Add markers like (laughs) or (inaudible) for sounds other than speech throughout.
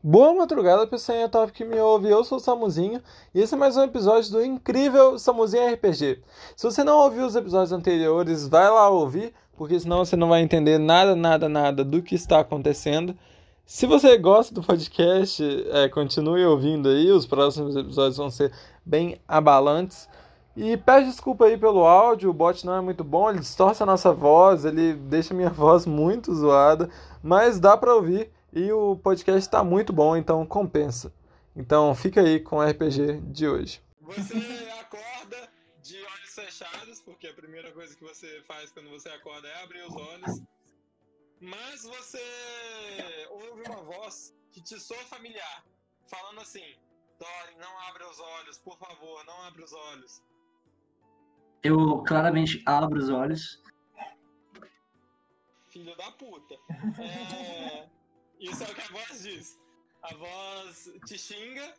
Boa madrugada, pessoal top que me ouve. Eu sou o Samuzinho e esse é mais um episódio do incrível Samuzinho RPG. Se você não ouviu os episódios anteriores, vai lá ouvir, porque senão você não vai entender nada, nada, nada do que está acontecendo. Se você gosta do podcast, é, continue ouvindo aí, os próximos episódios vão ser bem abalantes. E peço desculpa aí pelo áudio, o bot não é muito bom, ele distorce a nossa voz, ele deixa minha (laughs) voz muito zoada, mas dá para ouvir. E o podcast está muito bom, então compensa. Então fica aí com o RPG de hoje. Você acorda de olhos fechados, porque a primeira coisa que você faz quando você acorda é abrir os olhos. Mas você ouve uma voz que te soa familiar, falando assim: Dory, não abra os olhos, por favor, não abra os olhos. Eu claramente abro os olhos. Filho da puta. É... Isso é o que a voz diz. A voz te xinga,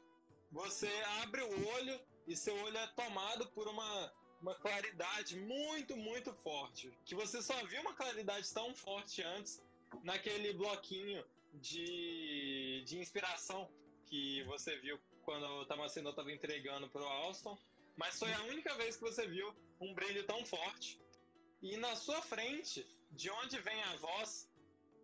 você abre o olho e seu olho é tomado por uma, uma claridade muito, muito forte. Que você só viu uma claridade tão forte antes naquele bloquinho de, de inspiração que você viu quando o Tamaceno estava entregando para o Alston. Mas foi a única vez que você viu um brilho tão forte. E na sua frente, de onde vem a voz,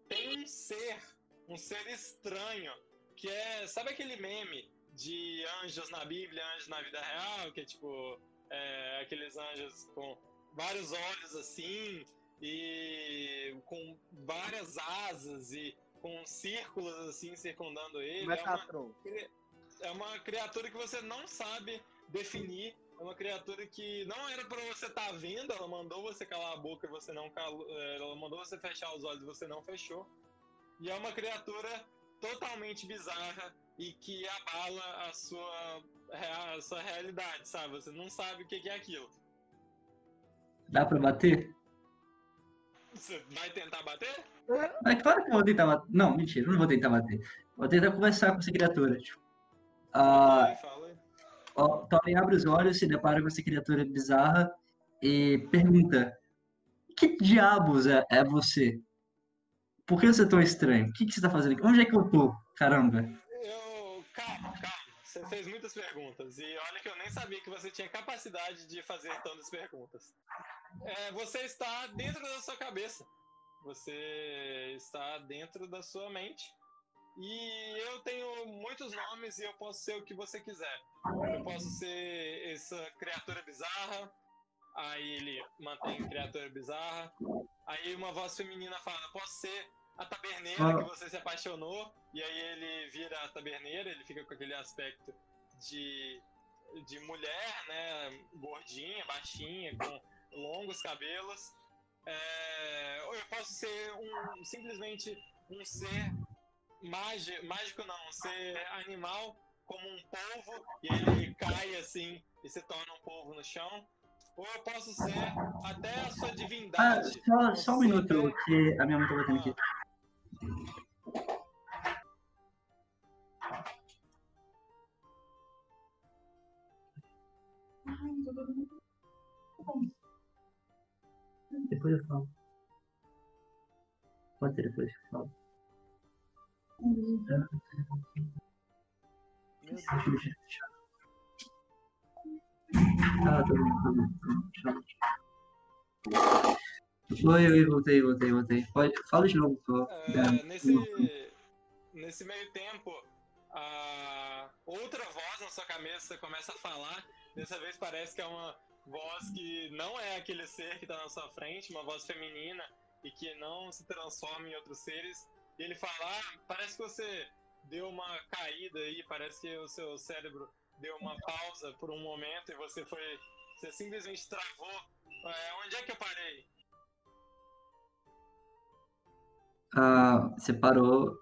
tem um ser um ser estranho, que é, sabe aquele meme de anjos na Bíblia, anjos na vida real, que é tipo, é, aqueles anjos com vários olhos assim, e com várias asas e com círculos assim circundando ele. É, uma, é uma criatura que você não sabe definir. É uma criatura que não era para você estar tá vendo, ela mandou você calar a boca e você não calou, é, ela mandou você fechar os olhos e você não fechou. E é uma criatura totalmente bizarra e que abala a sua, a sua realidade, sabe? Você não sabe o que é aquilo. Dá pra bater? Você vai tentar bater? É claro que eu vou tentar bater. Não, mentira, eu não vou tentar bater. Vou tentar conversar com essa criatura. Tipo, aí. Ó, Thorin abre os olhos, se depara com essa criatura bizarra e pergunta: Que diabos é, é você? Por que você é tão estranho? O que, que você tá fazendo aqui? Onde é que eu tô? Caramba. Eu. Calma, calma. Você fez muitas perguntas. E olha que eu nem sabia que você tinha capacidade de fazer tantas perguntas. É, você está dentro da sua cabeça. Você está dentro da sua mente. E eu tenho muitos nomes e eu posso ser o que você quiser. Eu posso ser essa criatura bizarra. Aí ele mantém criatura bizarra. Aí uma voz feminina fala: Posso ser a taberneira ah. que você se apaixonou? E aí ele vira a taberneira, ele fica com aquele aspecto de, de mulher, né? Gordinha, baixinha, com longos cabelos. É, ou eu posso ser um, simplesmente um ser mágico, mágico não, um ser animal como um polvo e ele cai assim e se torna um polvo no chão. Ou eu posso ser até a sua divindade. Ah, só, só um minuto, que a minha mãe tá batendo aqui. Depois eu falo. Pode ser depois que eu falo. Meu Deus. Ah, tô bem, Oi, oi, voltei, voltei, voltei. Pode, fala de novo, por é, nesse, nesse meio tempo, a outra voz na sua cabeça começa a falar. Dessa vez parece que é uma voz que não é aquele ser que está na sua frente, uma voz feminina e que não se transforma em outros seres. E ele fala: ah, parece que você deu uma caída aí, parece que o seu cérebro deu uma pausa por um momento e você foi. Você simplesmente travou. É, onde é que eu parei? Ah, você parou.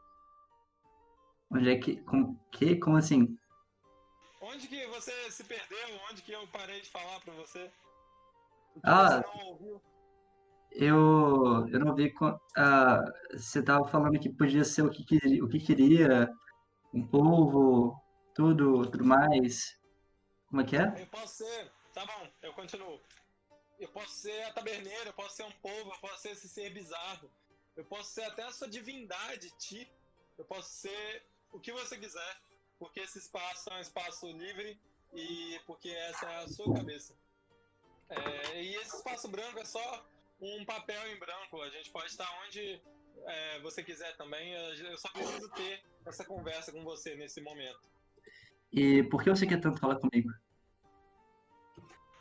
Onde é que. Como, que? Como assim? Onde que você se perdeu? Onde que eu parei de falar pra você? Ah, você não ouviu? Eu, eu não vi. Ah, você tava falando que podia ser o que, o que queria, um povo, tudo, tudo mais. Como é que é? Eu posso ser. Tá bom, eu continuo. Eu posso ser a taberneira, eu posso ser um povo, eu posso ser esse ser bizarro. Eu posso ser até a sua divindade, Ti. Eu posso ser o que você quiser, porque esse espaço é um espaço livre e porque essa é a sua cabeça. É, e esse espaço branco é só um papel em branco. A gente pode estar onde é, você quiser também. Eu só preciso ter essa conversa com você nesse momento. E por que você quer tanto falar comigo?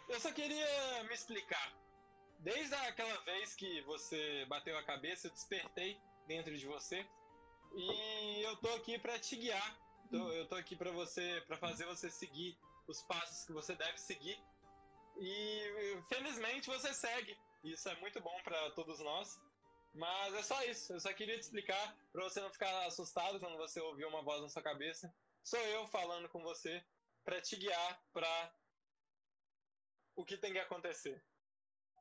Eu só queria me explicar. Desde aquela vez que você bateu a cabeça, eu despertei dentro de você. E eu tô aqui para te guiar. eu tô aqui para você, para fazer você seguir os passos que você deve seguir. E felizmente você segue. Isso é muito bom para todos nós. Mas é só isso. Eu só queria te explicar para você não ficar assustado quando você ouvir uma voz na sua cabeça. Sou eu falando com você para te guiar para o que tem que acontecer.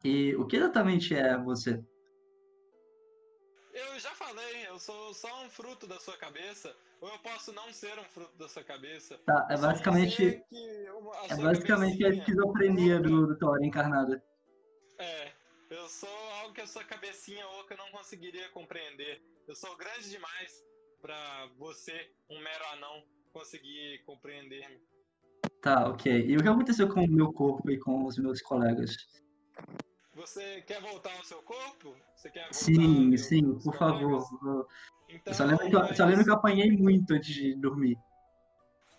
E o que exatamente é você? Eu já falei, eu sou só um fruto da sua cabeça, ou eu posso não ser um fruto da sua cabeça. Tá, é basicamente. É basicamente a esquizofrenia do, do Thor encarnada. É, eu sou algo que a sua cabecinha oca não conseguiria compreender. Eu sou grande demais para você, um mero anão, conseguir compreender-me. Tá, ok. E o que aconteceu com o meu corpo e com os meus colegas? Você quer voltar ao seu corpo? Você quer voltar sim, sim, por favor. Então, só, lembro que, eu, só lembro que eu apanhei muito antes de dormir.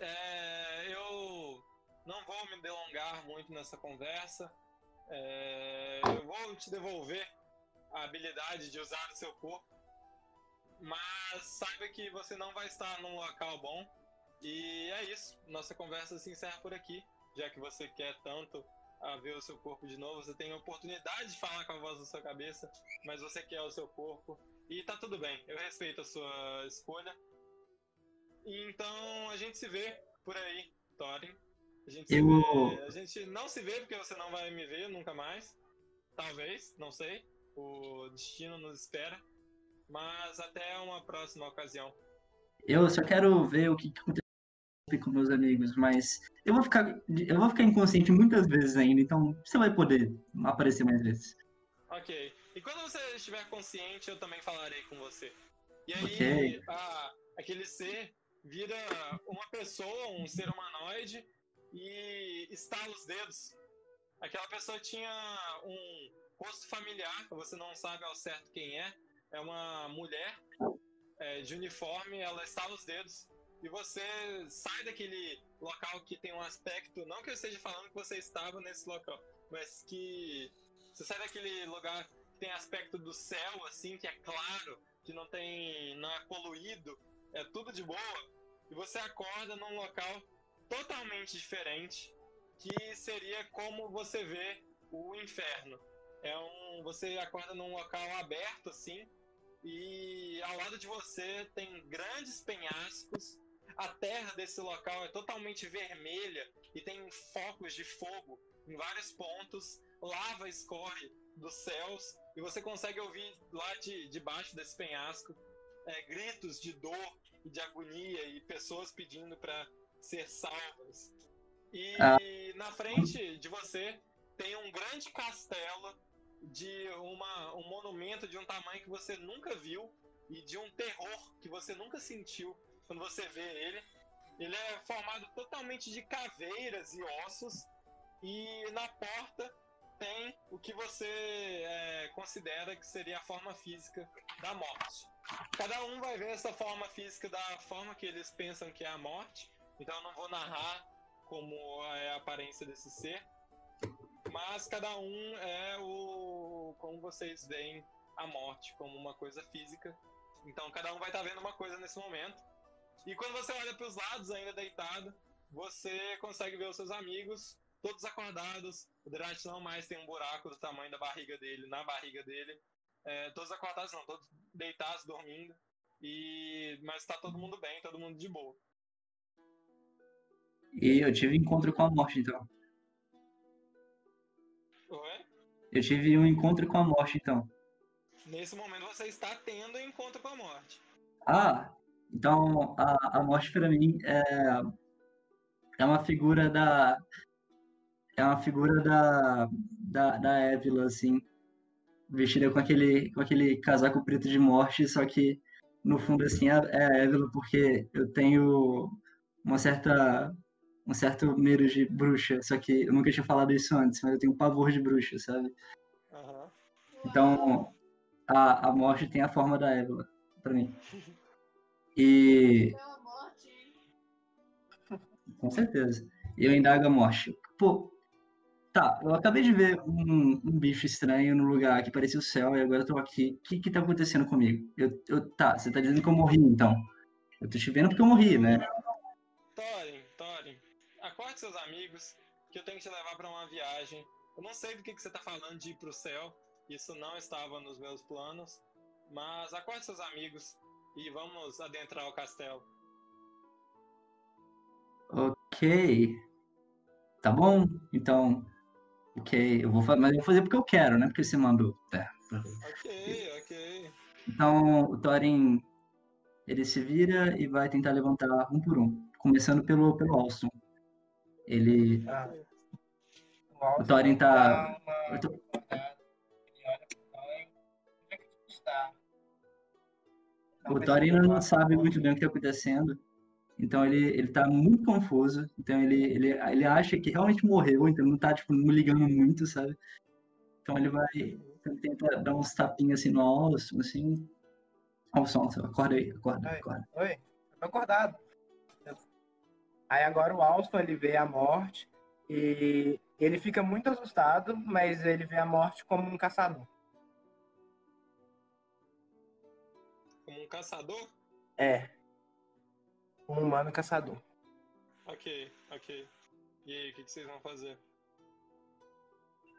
É, eu não vou me delongar muito nessa conversa. É, eu vou te devolver a habilidade de usar o seu corpo. Mas saiba que você não vai estar num local bom. E é isso. Nossa conversa se encerra por aqui. Já que você quer tanto a ver o seu corpo de novo, você tem a oportunidade de falar com a voz da sua cabeça, mas você quer o seu corpo. E tá tudo bem, eu respeito a sua escolha. Então a gente se vê por aí, Thorin. A gente, eu... vê... a gente não se vê porque você não vai me ver nunca mais. Talvez, não sei. O destino nos espera. Mas até uma próxima ocasião. Eu só quero ver o que aconteceu com meus amigos, mas eu vou ficar, eu vou ficar inconsciente muitas vezes ainda, então você vai poder aparecer mais vezes. Ok. E quando você estiver consciente, eu também falarei com você. E aí, okay. a, aquele ser vira uma pessoa, um ser humanoide, e estala os dedos. Aquela pessoa tinha um rosto familiar, você não sabe ao certo quem é. É uma mulher é, de uniforme, ela estala os dedos e você sai daquele local que tem um aspecto, não que eu esteja falando que você estava nesse local, mas que você sai daquele lugar que tem aspecto do céu, assim, que é claro, que não tem, não é poluído, é tudo de boa, e você acorda num local totalmente diferente, que seria como você vê o inferno. É um, você acorda num local aberto assim, e ao lado de você tem grandes penhascos a terra desse local é totalmente vermelha e tem focos de fogo em vários pontos, lava escorre dos céus e você consegue ouvir lá de debaixo desse penhasco é, gritos de dor e de agonia e pessoas pedindo para ser salvas. E ah. na frente de você tem um grande castelo de uma, um monumento de um tamanho que você nunca viu e de um terror que você nunca sentiu quando você vê ele. Ele é formado totalmente de caveiras e ossos, e na porta tem o que você é, considera que seria a forma física da morte. Cada um vai ver essa forma física da forma que eles pensam que é a morte, então eu não vou narrar como é a aparência desse ser, mas cada um é o como vocês veem a morte como uma coisa física. Então cada um vai estar vendo uma coisa nesse momento. E quando você olha para os lados, ainda deitado, você consegue ver os seus amigos, todos acordados. O Drat não mais tem um buraco do tamanho da barriga dele, na barriga dele. É, todos acordados, não, todos deitados, dormindo. E... Mas está todo mundo bem, todo mundo de boa. E eu tive encontro com a morte, então. Oi? Eu tive um encontro com a morte, então. Nesse momento você está tendo um encontro com a morte. Ah, então, a, a morte para mim é, é uma figura da é uma figura da da, da Évila, assim, vestida com aquele com aquele casaco preto de morte, só que no fundo, assim, é é a Evelyn, porque eu tenho uma certa, um certo medo de bruxa, só que eu nunca tinha falado isso antes, mas eu tenho pavor de bruxa, sabe? Aham. Então, a, a morte tem a forma da Evelyn, pra mim. (laughs) E, Pela morte. com certeza, eu indago a morte. Pô, tá, eu acabei de ver um, um bicho estranho no lugar que parecia o céu e agora eu tô aqui. O que que tá acontecendo comigo? Eu, eu, tá, você tá dizendo que eu morri, então. Eu tô te vendo porque eu morri, né? Thorin, Thorin, acorde seus amigos, que eu tenho que te levar pra uma viagem. Eu não sei do que, que você tá falando de ir pro céu, isso não estava nos meus planos, mas acorde seus amigos e vamos adentrar o castelo. Ok. Tá bom, então. Ok, eu vou fazer, mas eu vou fazer porque eu quero, né? Porque você mandou. Tá. Ok, ok. Então, o Thorin, ele se vira e vai tentar levantar um por um, começando pelo, pelo Alston. Ele. Ah, O Thorin tá- uma O ainda não sabe muito bem o que está acontecendo. Então ele, ele tá muito confuso. Então ele, ele, ele acha que realmente morreu, então não tá, tipo, não ligando muito, sabe? Então ele vai. Ele tenta dar uns tapinhas assim no Alston, assim. Alston, acorda aí, acorda, Oi. acorda. Oi, eu tô acordado. Aí agora o Alston, ele vê a morte e ele fica muito assustado, mas ele vê a morte como um caçador. Um caçador? É. Um humano caçador. Ok, ok. E aí, o que, que vocês vão fazer?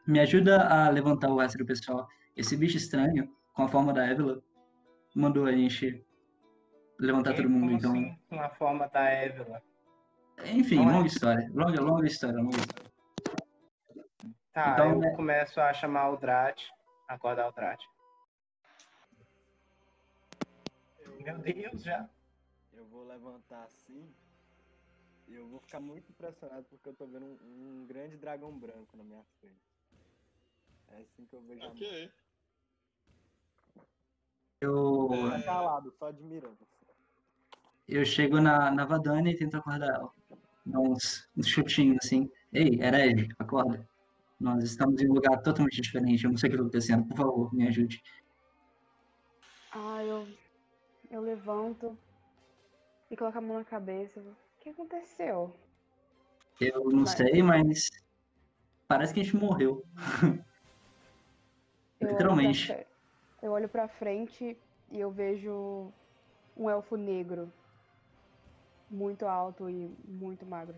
Me ajuda a levantar o do pessoal. Esse bicho estranho, com a forma da Evelyn, mandou a gente levantar Quem- todo mundo, então. assim, com a forma da Evelyn. Enfim, Não é? longa história. Longa, longa história, longa história. Tá, Então, eu né? começo a chamar o Drat, acordar o Drat. Meu Deus, já. Eu vou levantar assim e eu vou ficar muito impressionado porque eu tô vendo um, um grande dragão branco na minha frente. É assim que eu vejo. Ok. Eu. Tá calado, só admirando. eu chego na, na Vadania e tento acordar ela. Dá uns, uns chutinhos assim. Ei, herege, acorda. Nós estamos em um lugar totalmente diferente. Eu não sei o que está acontecendo. Por favor, me ajude. Ah, eu, eu levanto e coloco a mão na cabeça. O que aconteceu? Eu não Vai. sei, mas parece que a gente morreu. (laughs) Eu olho Literalmente. fre- Eu olho pra frente e eu vejo um elfo negro. Muito alto e muito magro.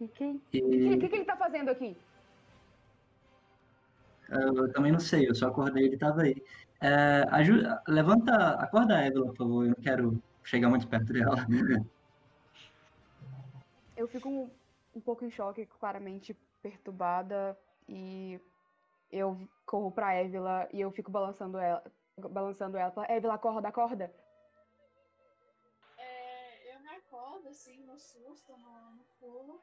E quem? O que, E que, que ele tá fazendo aqui? eu também não sei, eu só acordei e ele tava aí. É, ajuda, levanta, acorda a Evelyn, por favor. Eu não quero chegar muito perto dela. Eu fico um, um pouco em choque, claramente perturbada, e eu corro pra Évila e eu fico balançando ela, balançando ela. falo, Évila, acorda, acorda. É, eu me acordo assim, no susto, no, no pulo,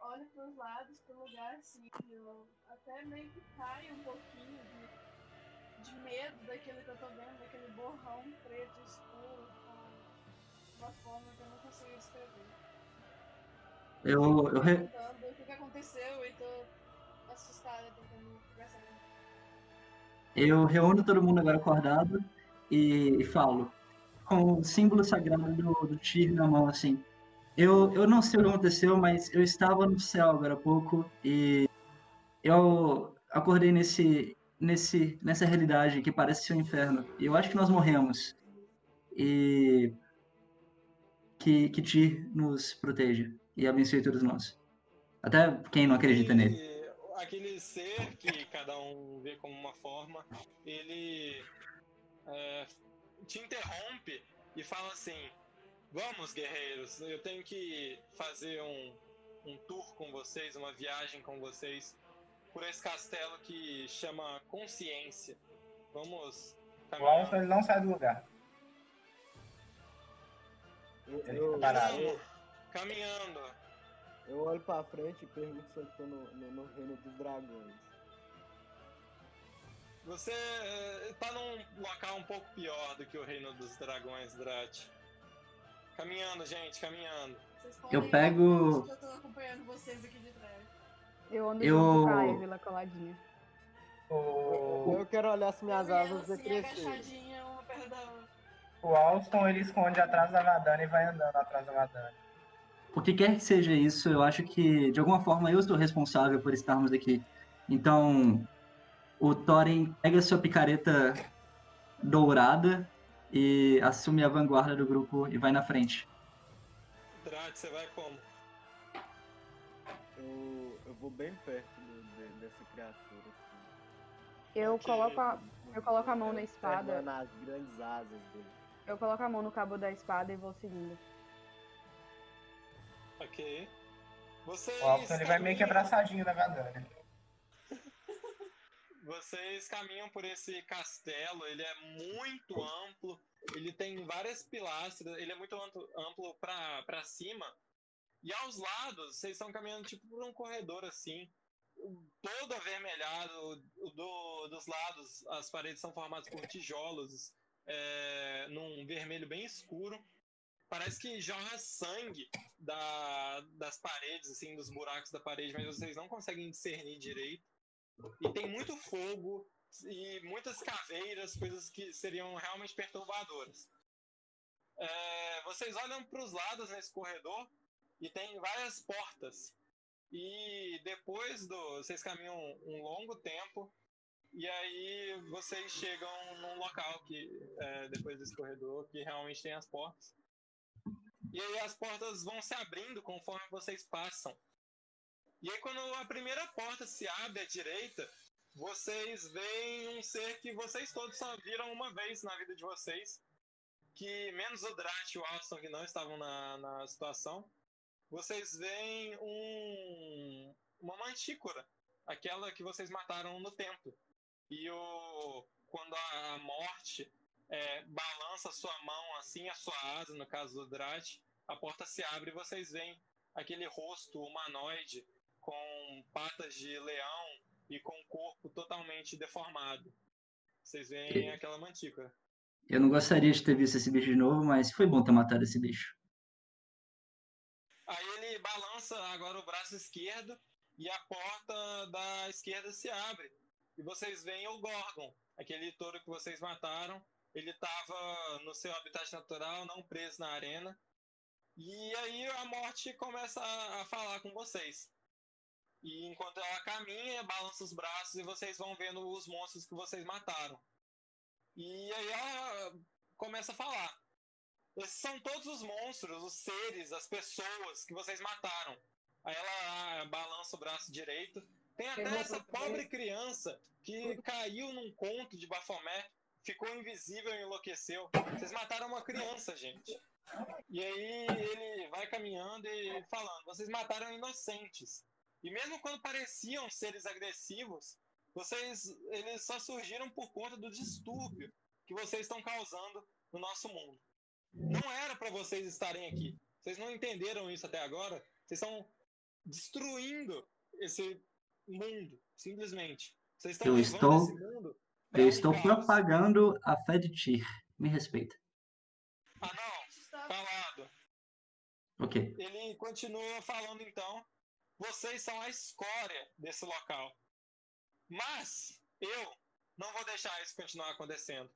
olho pros lados, pro lugar assim, eu até meio que caio um pouquinho de, de medo daquilo que eu tô vendo, daquele borrão preto escuro, com uma forma que eu não consigo descrever. Eu, eu, re- o que, que aconteceu e tô assustada tentando conversar. Eu reúno todo mundo agora acordado e, e falo, com o símbolo sagrado do, do Tyr na mão, assim. Eu, eu não sei o que aconteceu, mas eu estava no céu agora há pouco e eu acordei nesse, nesse, nessa realidade que parece ser um inferno. E eu acho que nós morremos. E que, que Tyr nos proteja e abençoe todos nós. Até quem não acredita nele. E aquele ser que cada um vê como uma forma, ele é, te interrompe e fala assim: Vamos, guerreiros, eu tenho que fazer um, um tour com vocês, uma viagem com vocês por esse castelo que chama Consciência. Vamos O caminhar. Alston, ele não sai do lugar. Eu, Ele eu, fica parado. Vamos, caminhando. eu olho pra frente e pergunto se eu tô no, no, no reino dos dragões. Você eh, tá num local um pouco pior do que o Reino dos Dragões, Drat. Caminhando, gente, caminhando. Vocês Eu pego- Eu tô acompanhando vocês aqui de trás. Eu ando Eu- junto com a Evila coladinha. O, Eu quero olhar se minhas e asas perto da outra. o Alston ele esconde atrás da Vadana e vai andando atrás da Vadana. O que quer que seja isso, eu acho que de alguma forma eu sou responsável por estarmos aqui. Então, o Thorin pega sua picareta dourada e assume a vanguarda do grupo e vai na frente. Drat, você vai como? Eu, eu vou bem perto do- de- dessa criatura. Assim. Eu coloco a, eu coloco a mão na espada. Pegando as grandes asas dele. Eu coloco a mão no cabo da espada e vou seguindo. Ok. Vocês. O Alston ele vai meio que abraçadinho da Vadana. (laughs) Vocês caminham por esse castelo, ele é muito amplo, ele tem várias pilastras, ele é muito amplo, pra cima. E aos lados, vocês estão caminhando tipo por um corredor assim, todo avermelhado. Do, dos lados, as paredes são formadas por tijolos, é, num vermelho bem escuro. Parece que jorra sangue da, das paredes, assim, dos buracos da parede, mas vocês não conseguem discernir direito. E tem muito fogo e muitas caveiras, coisas que seriam realmente perturbadoras. É, vocês olham para os lados nesse corredor e tem várias portas. E depois do. Vocês caminham um longo tempo. E aí vocês chegam num local que. é, depois desse corredor, que realmente tem as portas. E aí as portas vão se abrindo conforme vocês passam. E aí quando a primeira porta se abre à direita, vocês veem um ser que vocês todos só viram uma vez na vida de vocês. Que menos o Drat e o Alston que não estavam na, na situação. Vocês veem um, uma mantícora. Aquela que vocês mataram no templo. E o, quando a, morte é, balança a sua mão assim, a sua asa, no caso do Drat, a porta se abre e vocês veem aquele rosto humanoide com patas de leão e com o corpo totalmente deformado. Vocês veem aquela mantícora. Eu não gostaria de ter visto esse bicho de novo, mas foi bom ter matado esse bicho. Aí ele balança agora o braço esquerdo e a porta da esquerda se abre. E vocês veem o Gorgon, aquele touro que vocês mataram. Ele estava no seu habitat natural, não preso na arena. E aí a morte começa a, falar com vocês. E enquanto ela caminha, balança os braços e vocês vão vendo os monstros que vocês mataram. E aí ela começa a falar. Esses são todos os monstros, os seres, as pessoas que vocês mataram. Aí ela ah, balança o braço direito. Tem até essa pobre criança que caiu num conto de Bafomé, ficou invisível e enlouqueceu. Vocês mataram uma criança, gente. E aí ele vai caminhando e falando: vocês mataram inocentes. E mesmo quando pareciam seres agressivos, vocês eles só surgiram por conta do distúrbio que vocês estão causando no nosso mundo. Não era para vocês estarem aqui. Vocês não entenderam isso até agora. Vocês estão destruindo esse mundo, simplesmente. Vocês estão Eu estou- esse mundo Eu estou caos. propagando a fé de Tyr. Me respeita. Ah, não, calado. Ok. Ele continua falando então: vocês são a escória desse local. Mas eu não vou deixar isso continuar acontecendo.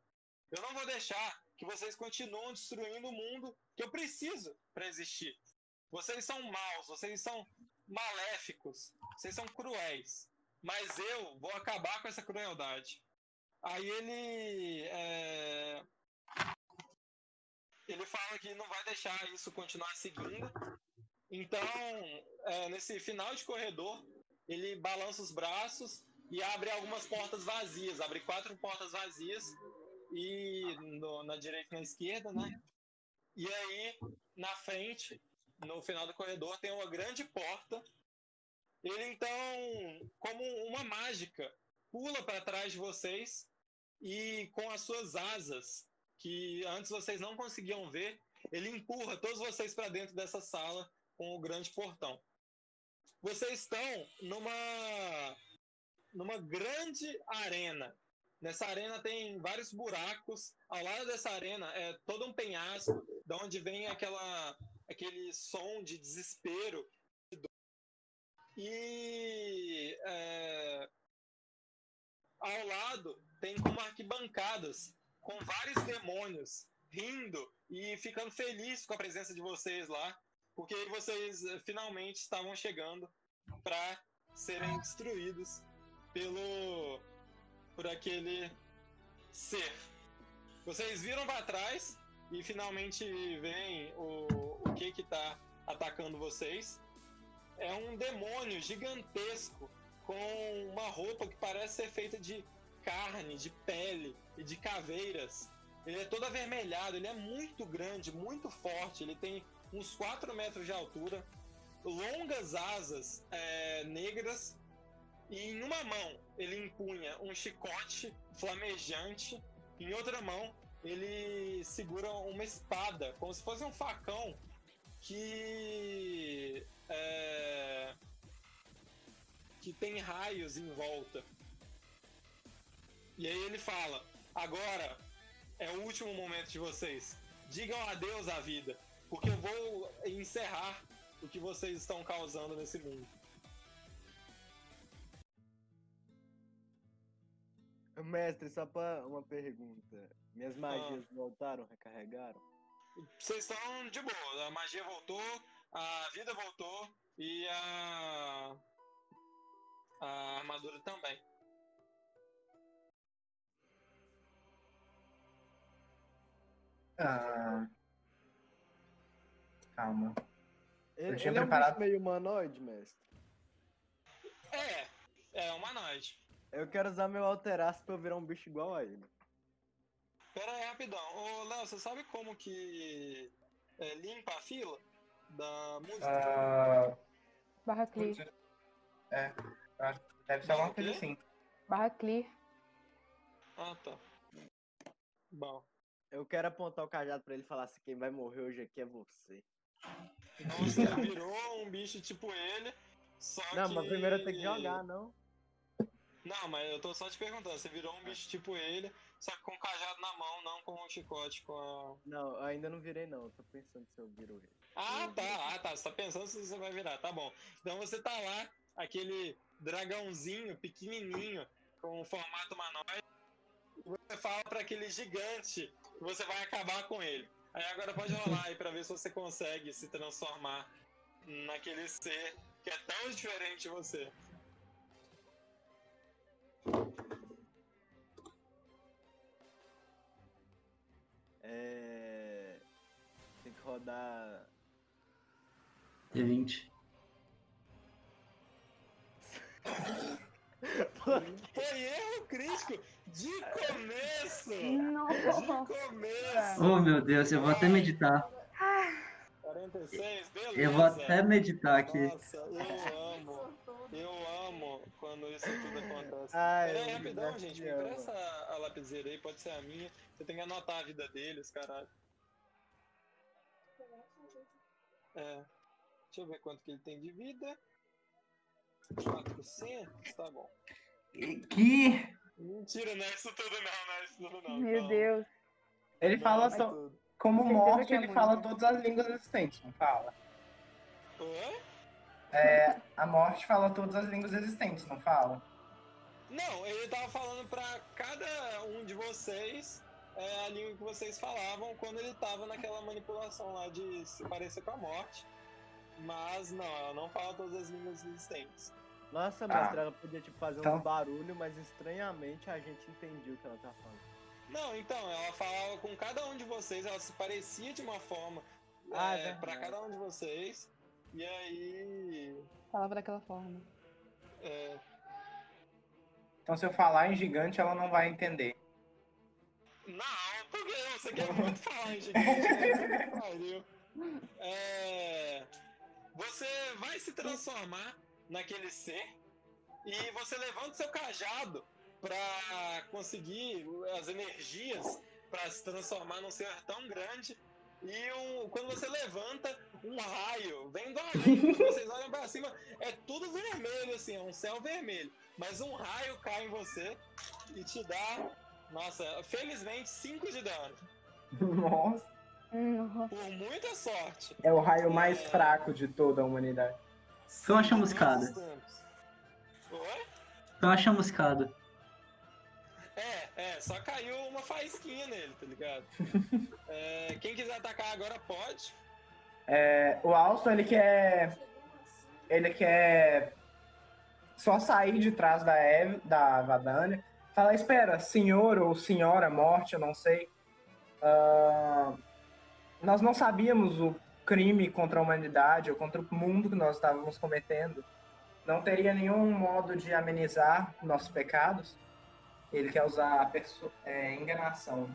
Eu não vou deixar que vocês continuem destruindo o mundo que eu preciso para existir. Vocês são maus, vocês são maléficos, vocês são cruéis. Mas eu vou acabar com essa crueldade. Aí ele. é, Ele fala que não vai deixar isso continuar seguindo. Então, é, nesse final de corredor, ele balança os braços e abre algumas portas vazias. Abre quatro portas vazias e no- na direita e na esquerda, né? E aí, na frente, no final do corredor, tem uma grande porta. Ele então, como uma mágica, pula para trás de vocês e com as suas asas, que antes vocês não conseguiam ver, ele empurra todos vocês para dentro dessa sala com o grande portão. Vocês estão numa numa grande arena Nessa arena tem vários buracos. Ao lado dessa arena é todo um penhasco, de onde vem aquela, aquele som de desespero. E é, ao lado tem como arquibancadas com vários demônios rindo e ficando feliz com a presença de vocês lá, porque vocês eh, finalmente estavam chegando para serem destruídos pelo por aquele ser. Vocês viram para trás e finalmente veem o, o que que tá atacando vocês. É um demônio gigantesco com uma roupa que parece ser feita de carne, de pele e de caveiras. Ele é todo avermelhado, ele é muito grande, muito forte, ele tem uns 4 metros de altura, longas asas é, negras, e em uma mão ele empunha um chicote flamejante, em outra mão ele segura uma espada, como se fosse um facão que é, que tem raios em volta. E aí ele fala: agora é o último momento de vocês. Digam adeus à vida, porque eu vou encerrar o que vocês estão causando nesse mundo. Mestre, só pra uma pergunta. Minhas magias voltaram, recarregaram? Vocês estão de boa. A magia voltou, a vida voltou e a. A armadura também. Ah, calma. Ele, tinha ele é um preparado- meio humanoide, mestre. É, é uma noite. Eu quero usar meu alteraço pra eu virar um bicho igual a ele. Pera aí, rapidão. Ô, Léo, você sabe como que é, limpa a fila da música? Ah, Barra clear. é, deve ser alguma coisa assim. Barra clear. Ah, tá. Bom. Eu quero apontar o cajado pra ele e falar assim: quem vai morrer hoje aqui é você. Então você virou um bicho tipo ele, só Não, que... mas primeiro eu tenho que jogar, não? Não, mas eu tô só te perguntando. Você virou um bicho tipo ele, só que com o cajado na mão, não com um chicote com a... Não, ainda não virei, não. Eu tô pensando se eu viro ele. Ah, tá. Ah, tá. Você tá pensando se você vai virar. Tá bom. Então você tá lá, aquele dragãozinho pequenininho, com o formato humanoide, e você fala pra aquele gigante que você vai acabar com ele. Aí agora pode rolar aí pra ver se você consegue se transformar naquele ser que é tão diferente de você. É. Tem que rodar. D20. Foi erro crítico de começo! De Nossa. começo! Oh, meu Deus, eu vou até meditar. 46, beleza. Eu vou até meditar aqui. Nossa, eu amo. Eu amo quando isso tudo acontece. Ai, eu rapidão, gente. Me empresta a lapiseira aí, pode ser a minha. Você tem que anotar a vida deles, caralho. É. Deixa eu ver quanto que ele tem de vida. 400? Tá bom. Que? Mentira, não é isso tudo não, não é isso tudo não. Meu calma. Deus. Ele Não fala é só, tudo. como morte, é ele fala todas as línguas existentes, não fala? Oi? É, a morte fala todas as línguas existentes, não fala? Não, ele tava falando pra cada um de vocês é, a língua que vocês falavam quando ele tava naquela manipulação lá de se parecer com a morte. Mas não, ela não fala todas as línguas existentes. Nossa, Ah. mestre, ela podia tipo, fazer Então- uns barulho, mas estranhamente a gente entendia o que ela tá falando. Não, então, ela falava com cada um de vocês, ela se parecia de uma forma Ah, é, é para cada um de vocês. E aí. Falava daquela forma. é, Então se eu falar em gigante, ela não vai entender. Não, porque (laughs) você quer muito falar em gigante. É, Você vai se transformar naquele ser e você levanta o seu cajado pra conseguir as energias pra se transformar num ser tão grande E um, quando você levanta, um raio vem do além. Vocês olham pra cima, é tudo vermelho, assim, é um céu vermelho. Mas um raio cai em você e te dá, nossa, felizmente 5 de dano. Nossa. Por muita sorte. é o raio mais fraco de toda a humanidade. Então a Sim, chamuscada. Oi? Então a chamuscada. É, é, só caiu uma faísquinha nele, tá ligado? (laughs) É, quem quiser atacar agora pode. É, o Alston, ele quer. Ele quer só sair de trás da Eve, da Vadania. Fala, espera, senhor ou senhora morte, eu não sei. Ah, nós não sabíamos o crime contra a humanidade ou contra o mundo que nós estávamos cometendo. Não teria nenhum modo de amenizar nossos pecados. Ele quer usar é, enganação.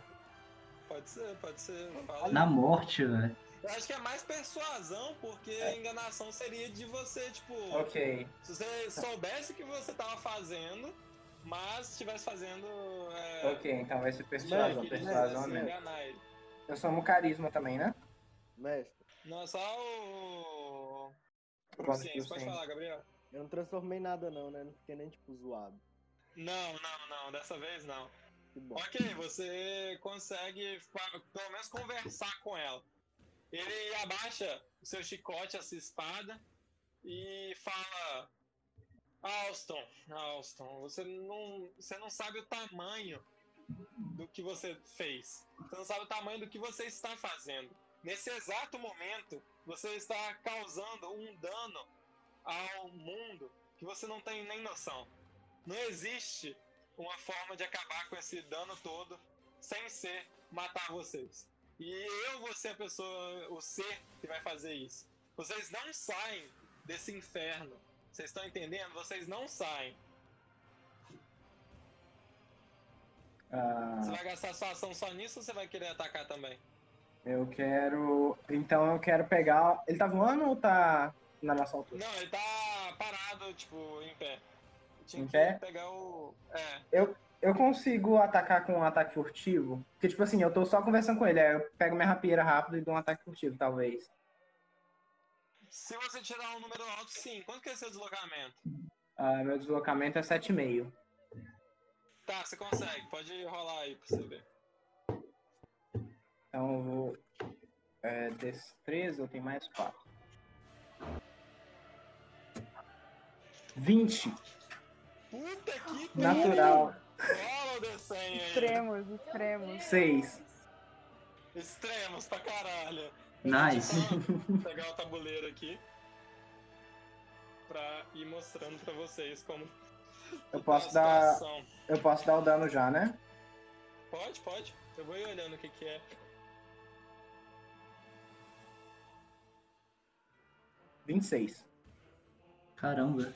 Pode ser, pode ser. Fala. Na morte, velho. Eu acho que é mais persuasão, porque a enganação seria de você, tipo, Ok. se você soubesse o que você tava fazendo, mas estivesse fazendo. É, Ok, então vai ser persuasão. ele Persuasão mesmo. enganar. Eu sou no carisma também, né? Mestre, Não, é só o. Proficiência, pode falar, Gabriel. eu não transformei nada não, né? Não fiquei nem tipo zoado. Não, não, não, dessa vez não. Que bom. Ok, você consegue pelo menos conversar com ela. Ele abaixa o seu chicote, a sua espada, e fala: Alston, Alston, você não, você não sabe o tamanho do que você fez. Você não sabe o tamanho do que você está fazendo. Nesse exato momento, você está causando um dano ao mundo que você não tem nem noção. Não existe uma forma de acabar com esse dano todo sem ser matar vocês. E eu vou ser a pessoa, o ser que vai fazer isso. Vocês não saem desse inferno. Vocês estão entendendo? Vocês não saem. Ah, Você vai gastar sua ação só nisso ou você vai querer atacar também? eu quero. Então eu quero pegar. Ele tá voando ou tá na nossa altura? Não, ele tá parado, tipo, em pé. Tinha que pegar o. É. Eu consigo atacar com um ataque furtivo? Porque, tipo assim, eu tô só conversando com ele. Aí eu pego minha rapieira rápido e dou um ataque furtivo, talvez. Se você tirar um número alto, sim. Quanto que é seu deslocamento? Ah, meu deslocamento é 7,5. Tá, você consegue. Pode rolar aí pra você ver. Então eu vou. É, destreza, eu tenho mais 4. 20. Puta que Natural. Extremos, extremos. 6. Extremos pra caralho. Nice. Vou pegar o tabuleiro aqui. Pra ir mostrando pra vocês como. Eu tá posso a dar. Eu posso dar o dano já, né? Pode, pode. Eu vou ir olhando o que, que é. Vinte e seis. Caramba.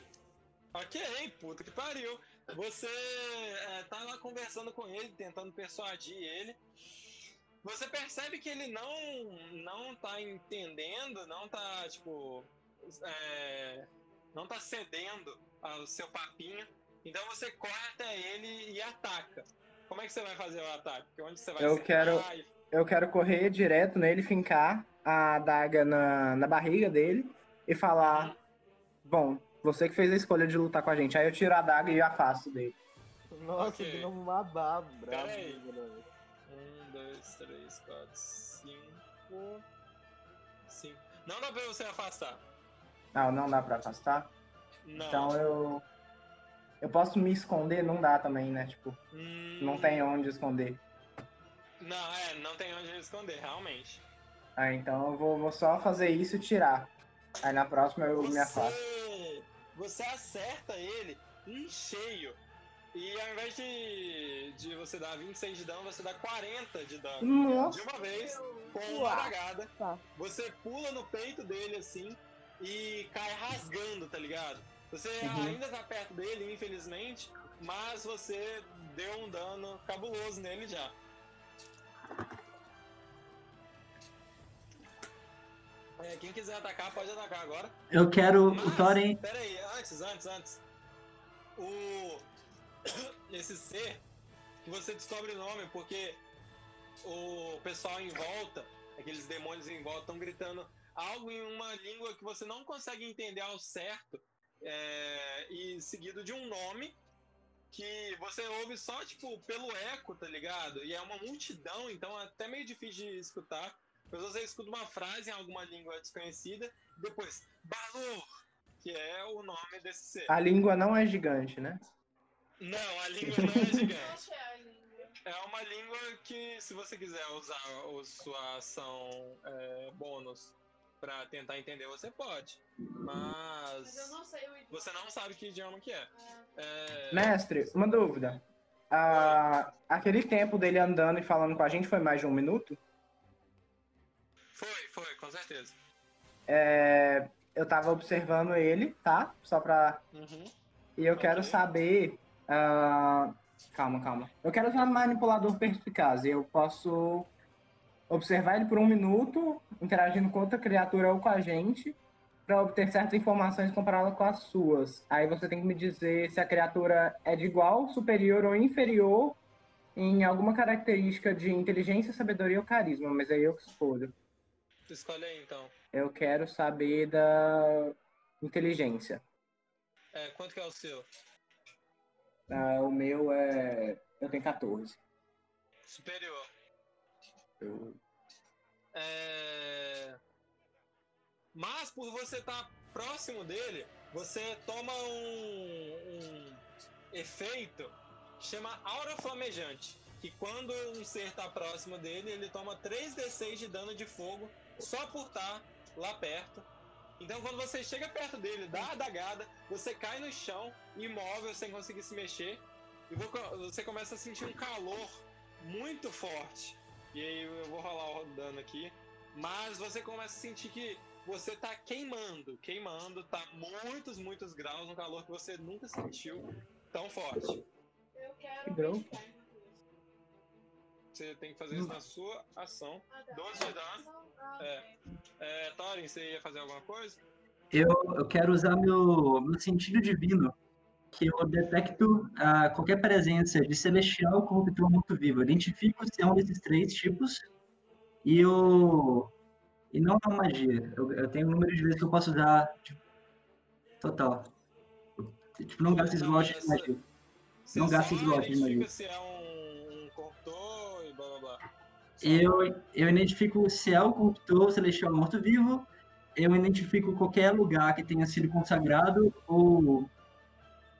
Ok, puta que pariu. Você é, tá lá conversando com ele, tentando persuadir ele. Você percebe que ele não não tá entendendo, não tá, tipo. é, não tá cedendo ao seu papinho. Então você corre até ele e ataca. Como é que você vai fazer o ataque? Onde você vai Eu quero- e- Eu quero correr direto nele, fincar a adaga na, na barriga dele e falar: Bom, você que fez a escolha de lutar com a gente. Aí eu tiro a adaga e afasto dele. Nossa, Ok. virou um babá, brabo. Né? Um, dois, três, quatro, cinco. Cinco. Não dá pra você afastar. Não, não dá pra afastar. Não. Então eu. Eu posso me esconder? Não dá também, né? Tipo, Hum, não tem onde esconder. Não, é, não tem onde esconder, realmente. Ah, então eu vou, vou só fazer isso e tirar. Aí na próxima eu me afasto. Você, acerta ele em cheio. E ao invés de, de você dar 26 de dano, você dá 40 de dano. Nossa! De uma vez, com uma Uau. bragada. Tá. Você pula no peito dele assim e cai rasgando, tá ligado? Você Uhum. ainda tá perto dele, infelizmente, mas você deu um dano cabuloso nele já. É, quem quiser atacar, pode atacar agora. Eu quero Mas, o Thorin. Pera aí, antes, antes, antes. O. (coughs) Esse ser, que você descobre o nome porque o pessoal em volta aqueles demônios em volta estão gritando algo em uma língua que você não consegue entender ao certo, é, e seguido de um nome que você ouve só, tipo, pelo eco, tá ligado? E é uma multidão, então é até meio difícil de escutar. Mas você escuta uma frase em alguma língua desconhecida, depois, Balor, que é o nome desse ser. A língua não é gigante, né? Não, a língua não é gigante. (laughs) É? É uma língua que, se você quiser usar a sua ação é, bônus pra tentar entender, você pode. Mas eu Mas não sei o idioma. você não sabe que idioma que é. É, Mestre, uma dúvida. Ah, aquele tempo dele andando e falando com a gente foi mais de um minuto? Com certeza. É, eu tava observando ele, tá? Só pra. Uhum. E eu quero Ok. saber. ah, Calma, calma. Eu quero usar manipulador perspicaz. Eu posso observar ele por um minuto, interagindo com outra criatura ou com a gente, para obter certas informações compará-la com as suas. Aí você tem que me dizer se a criatura é de igual, superior ou inferior em alguma característica de inteligência, sabedoria ou carisma, mas aí eu que escolho. Escolhe aí então. Eu quero saber da inteligência. É, quanto que é o seu? Ah, o meu é. Eu tenho 14. Superior. Eu- É... Mas por você estar próximo dele, você toma um, um efeito que chama aura flamejante. Que quando um ser está próximo dele, ele toma 3d6 de dano de fogo só por estar lá perto. Então quando você chega perto dele, dá a adagada, você cai no chão, imóvel, sem conseguir se mexer. E vo- você começa a sentir um calor muito forte. E aí eu vou rolar o dano aqui. Mas você começa a sentir que você tá queimando, queimando, tá muitos, muitos graus, um calor que você nunca sentiu tão forte. Eu quero Que Você tem que fazer isso na sua ação. Ah, tá. 12 de dano. É. É, Thorin, você ia fazer alguma coisa? Eu, eu quero usar meu, meu sentido divino, que eu detecto ah, qualquer presença de celestial, corruptor ou morto-vivo. Identifico se é um desses três tipos e eu e não é magia. Eu, eu tenho um número de vezes que eu posso usar tipo, total. Tipo, não gasto slot de magia. Não gasta só slot de magia. se é um, Eu, eu identifico se é o corruptor, celestial morto-vivo. Eu identifico qualquer lugar que tenha sido consagrado ou,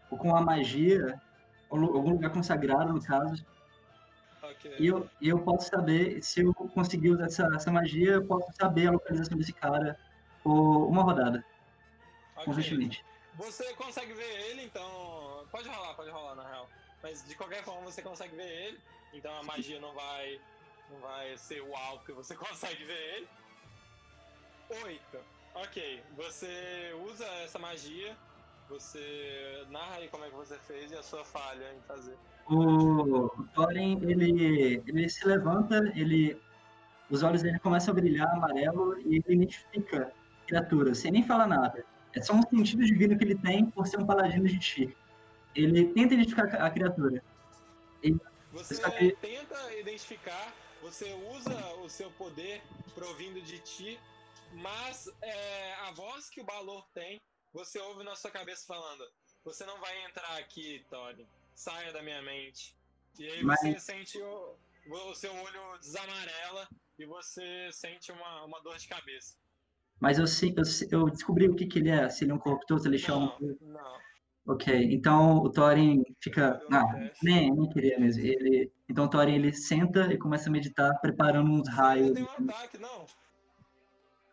ou com a magia, ou algum lugar consagrado, no caso. Ok. E eu, eu posso saber, se eu conseguir usar essa, essa magia, eu posso saber a localização desse cara por uma rodada, Ok. constantemente. Você consegue ver ele, então. Pode rolar, pode rolar na real. Mas de qualquer forma você consegue ver ele. Então a magia não vai. Não vai ser uau que você (laughs) consegue ver ele. Oito. Ok. Você usa essa magia. Você narra aí como é que você fez e a sua falha em fazer. O Thorin, ele, ele se levanta, ele, os olhos dele começam a brilhar amarelo e ele identifica a criatura, sem nem falar nada. É só um sentido divino que ele tem por ser um paladino de ti. Ele tenta identificar a criatura. Você Só que- tenta identificar, você usa o seu poder provindo de ti, mas é, a voz que o Balor tem, você ouve na sua cabeça falando: Você não vai entrar aqui, Thorin. Saia da minha mente. E aí Mas- você sente o, o seu olho desamarela e você sente uma, uma dor de cabeça. Mas eu, sei- eu, eu descobri o que, que ele é, se ele é um corruptor, se ele chama. Não, não. Ok, então o Thorin fica. Não, teste. nem, nem queria mesmo. Ele, então o Thorin ele senta e começa a meditar, preparando uns raios. tem um ataque, não.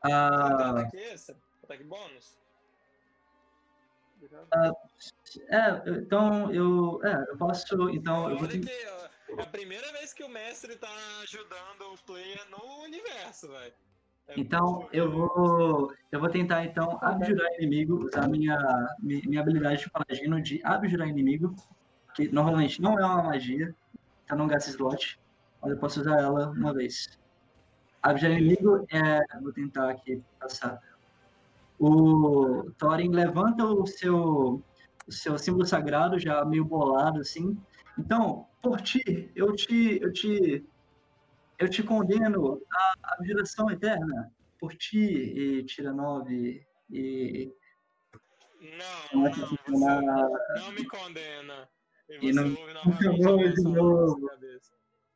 Não Ah, ataque extra? Ataque bônus? é, eu- então eu. É, eu posso. Então eu vou Olha ter- que ó, é a primeira vez que o mestre tá ajudando o player no universo, velho. É Então eu vou. Eu vou tentar então abjurar inimigo, usar minha, mi- minha habilidade de paladino de abjurar inimigo, que normalmente não é uma magia, então não gasta slot, mas eu posso usar ela uma vez. Abjurar inimigo é. Vou tentar aqui passar. O Thorin levanta o seu, o seu símbolo sagrado, já meio bolado assim. Então, por ti, eu te, eu te Eu te condeno à, à geração eterna por ti, e tira nove, e Não, não, você na- não me condena. E E não- ouve não (laughs) de novo.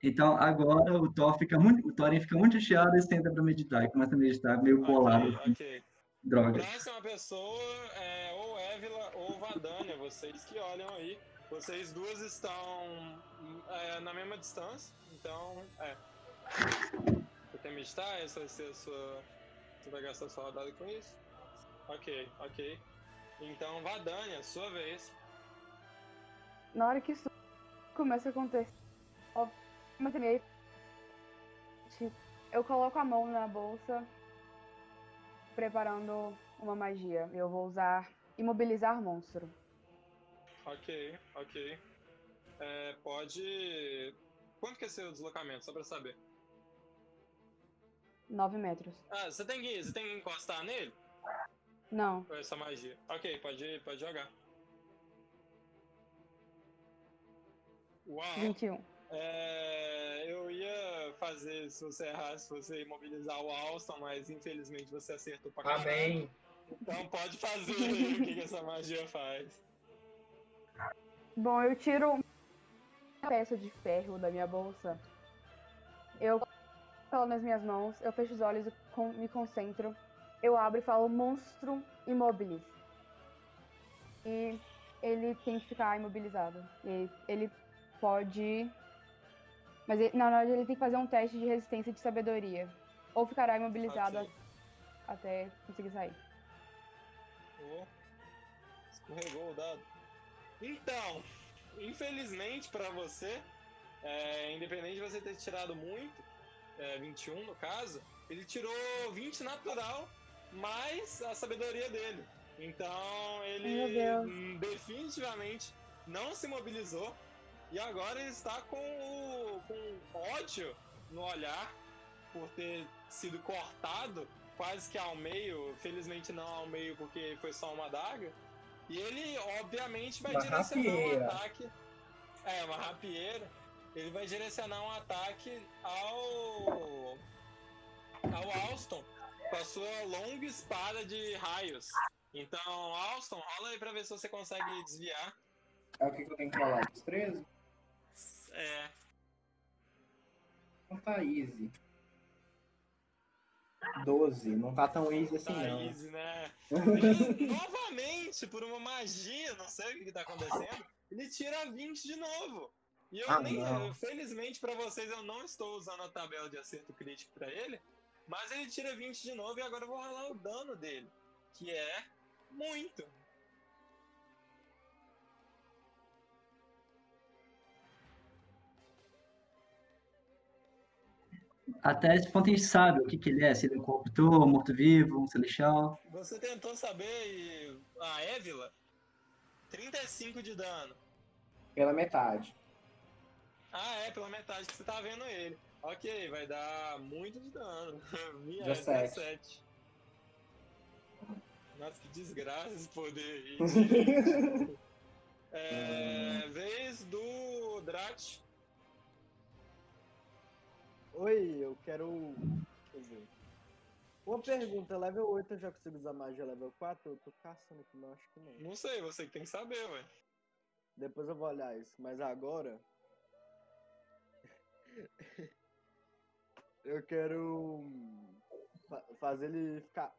Então agora o Thor fica muito, o Thorin fica muito chateado e senta pra meditar, e começa a meditar meio bolado, Ok, assim, ok. droga. Próxima pessoa é ou Évila ou Vadania, vocês que olham aí. Vocês duas estão é, na mesma distância, então é. Você quer meditar? Essa vai ser a sua. Você vai gastar sua rodada com isso? Ok, ok. Então, Vadania, sua vez. Na hora que isso começa a acontecer, mas também eu coloco a mão na bolsa, preparando uma magia. Eu vou usar imobilizar monstro. Ok, ok. É, pode. Quanto que é seu deslocamento, só pra saber? 9 metros. Ah, você tem que, você tem que encostar nele? Não. Com essa magia. Ok, pode, pode jogar. Uau! 21. É, eu ia fazer, se você errasse, você imobilizar o Alston, mas infelizmente você acertou pra caralho. Amém. Então pode fazer aí o que, que essa magia faz. Bom, eu tiro uma peça de ferro da minha bolsa. Eu ela nas minhas mãos, eu fecho os olhos e me concentro. Eu abro e falo monstro imobilis. E ele tem que ficar imobilizado. E ele pode. Mas ele, na verdade ele tem que fazer um teste de resistência de sabedoria. Ou ficará imobilizado até conseguir sair. Oh, escorregou o dado. Então, infelizmente pra você, é, independente de você ter tirado muito, é, 21 no caso, ele tirou 20 natural, mais a sabedoria dele. Então ele hum, definitivamente não se mobilizou e agora ele está com, o- com ódio no olhar por ter sido cortado quase que ao meio, felizmente não ao meio porque foi só uma adaga. E ele obviamente vai Uma direcionar um rapieira. ataque. É, uma rapieira. Ele vai direcionar um ataque ao. ao Alston com a sua longa espada de raios. Então, Alston, rola aí pra ver se você consegue desviar. É o que que eu tenho que rolar? Os 13? É, Não tá easy. 12. Não tá tão easy assim, tá não. easy, né? (laughs) Ele, novamente, por uma magia, não sei o que, que tá acontecendo, ele tira 20 de novo. E eu Ah, nem. não. Felizmente pra vocês, eu não estou usando a tabela de acerto crítico pra ele. Mas ele tira 20 de novo e agora eu vou rolar o dano dele. Que é muito. Até esse ponto a gente sabe o que, que ele é, se ele é um corruptor, morto-vivo, um celestial. Você tentou saber e. A Évila? 35 de dano. Pela metade. Ah, é, pela metade que você tá vendo ele. Ok, vai dar muito de dano. (laughs) É, 17. 17. Nossa, que desgraça esse poder aí. (laughs) é, vez do Drat. Oi, eu quero. Deixa eu ver. Uma pergunta, level 8 eu já consigo usar magia level 4? Eu tô caçando aqui, mas acho que não. Não sei, você que tem que saber, ué. Depois eu vou olhar isso, mas agora. Eu quero. hum, fa- fazer ele ficar.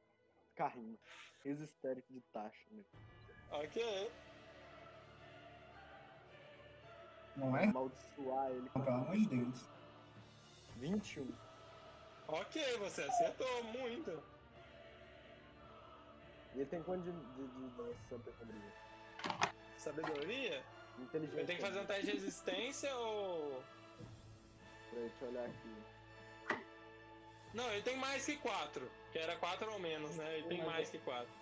ficar rindo. Riso histérico de taxa, né? Ok. Não é? Amaldiçoar ele. Não, pelo amor de Deus. 21. Ok, você acertou muito. E ele tem quanto de, de, de, de sabedoria? Sabedoria? Inteligência. Ele tem que fazer um teste de resistência ou. Deixa eu olhar aqui. Não, ele tem mais que 4. Que era 4 ou menos, né? Ele tem Mas mais é- que 4.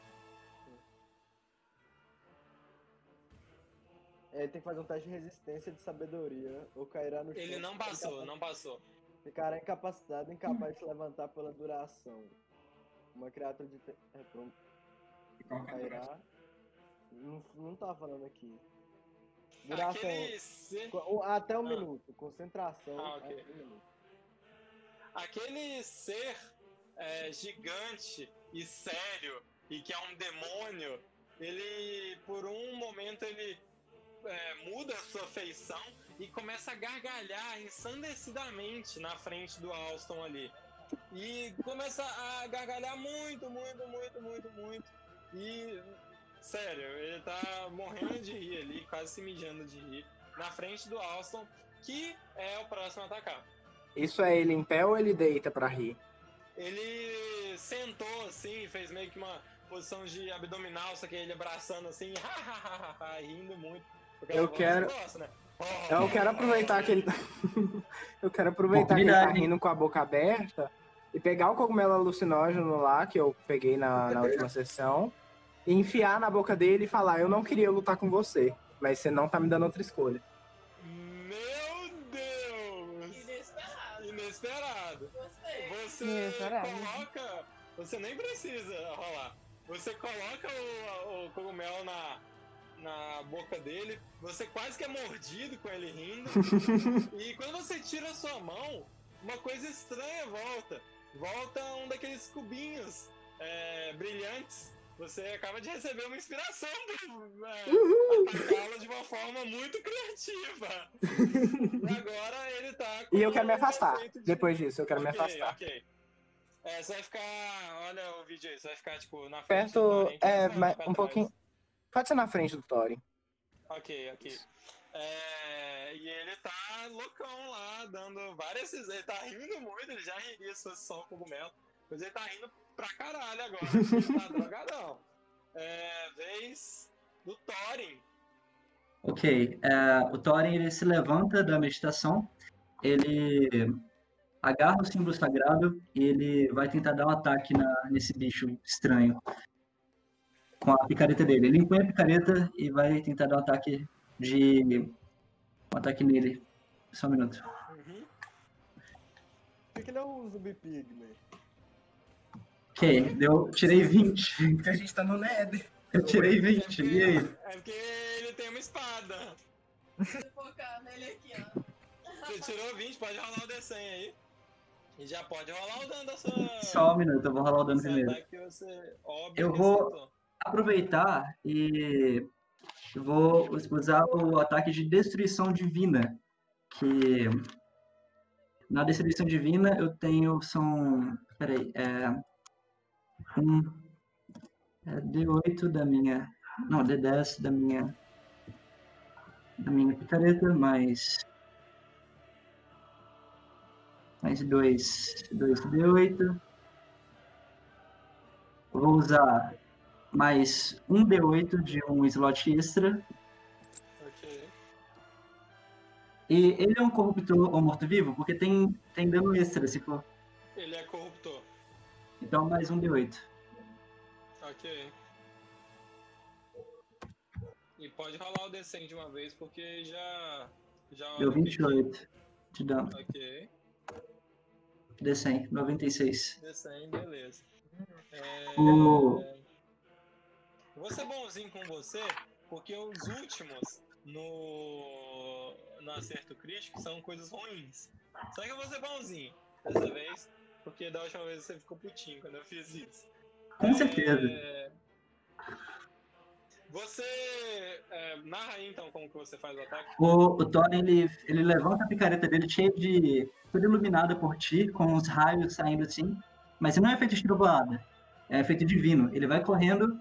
É, ele tem que fazer um teste de resistência de sabedoria. Ou cairá no chão. Ele não passou, incapa- não passou. Ficará incapacitado, incapaz de se levantar pela duração. Uma criatura de. É, pronto. E é? Cairá. Não, não tá falando aqui. Duração. Aquele ser. Co- Até um Ah. minuto. Concentração. Ah, ok. até um minuto. aquele ser é, gigante e sério e que é um demônio, ele por um momento ele é, muda a sua feição e começa a gargalhar ensandecidamente na frente do Alston ali. E começa a gargalhar muito, muito, muito, muito, muito. E, sério, ele tá morrendo de rir ali, quase se mijando de rir, na frente do Alston, que é o próximo a atacar. Isso é ele em pé ou ele deita pra rir? Ele sentou assim, fez meio que uma posição de abdominal, só que ele abraçando assim, (laughs) rindo muito. porque Eu ela quero- gosta, né? Eu quero aproveitar que ele. (laughs) eu quero aproveitar que ele tá rindo com a boca aberta e pegar o cogumelo alucinógeno lá, que eu peguei na, na última sessão, enfiar na boca dele e falar: Eu não queria lutar com você, mas você não tá me dando outra escolha. Meu Deus! Inesperado. Inesperado. Gostei. Você Inesperado. coloca. Você nem precisa rolar. Você coloca o, o cogumelo na, na boca dele, você quase que é mordido com ele rindo. (laughs) e quando você tira a sua mão, uma coisa estranha volta. Volta um daqueles cubinhos é, brilhantes. Você acaba de receber uma inspiração para atacá-lo de uma forma muito criativa. e (laughs) agora ele tá E eu quero me um afastar. de- Depois disso, eu quero me Ok, afastar. Ok. É, você vai ficar. Olha o vídeo aí, você vai ficar, tipo, na frente Perto. do Thorin, É, mas um pouquinho. Pode ser na frente do Thorin. Ok, ok. É, e ele tá loucão lá, dando várias. Ele tá rindo muito, ele já riria se fosse só o cogumelo. Mas ele tá rindo pra caralho agora. ele tá (laughs) drogadão. É, vez do Thorin. Ok, é, o Thorin ele se levanta da meditação, ele agarra o símbolo sagrado e ele vai tentar dar um ataque na- nesse bicho estranho com a picareta dele. Ele empunha a picareta e vai tentar dar um ataque de um ataque nele. Só um minuto. Uhum. Por que que ele é um zumbi pigman? Ok, deu, tirei 20. Porque a gente tá no Nether. Eu tirei 20. E aí? É porque ele tem uma espada. Vou focar nele aqui, ó. Você tirou 20, pode rolar o D100 aí. E já pode rolar o dano da sua. Só um minuto, eu vou rolar o dano primeiro. você. Óbvio Eu que vou- acertou. aproveitar e vou usar o ataque de destruição divina, que na destruição divina eu tenho são, peraí, é um é D8 da minha, não, D10 da minha da minha picareta mais mais dois, dois D8. Vou usar mais um D8 de um slot extra. Ok. E ele é um corruptor ou morto-vivo, porque tem, tem dano extra, se for. Ele é corruptor. Então mais um D8. Ok. E pode rolar o D100 de uma vez, porque já. já Deu 28 de dano. Ok. D100, 96. D100, beleza. É... O- Vou ser bonzinho com você, porque os últimos no, no acerto crítico são coisas ruins. Só que eu vou ser bonzinho dessa vez, porque da última vez você ficou putinho quando eu fiz isso. Com certeza. É, Você é, narra aí então como que você faz o ataque. O, o Thor, ele, ele levanta a picareta dele cheia de. toda iluminada por ti, com os raios saindo assim. Mas não é feito de trovoada. É feito divino. Ele vai correndo,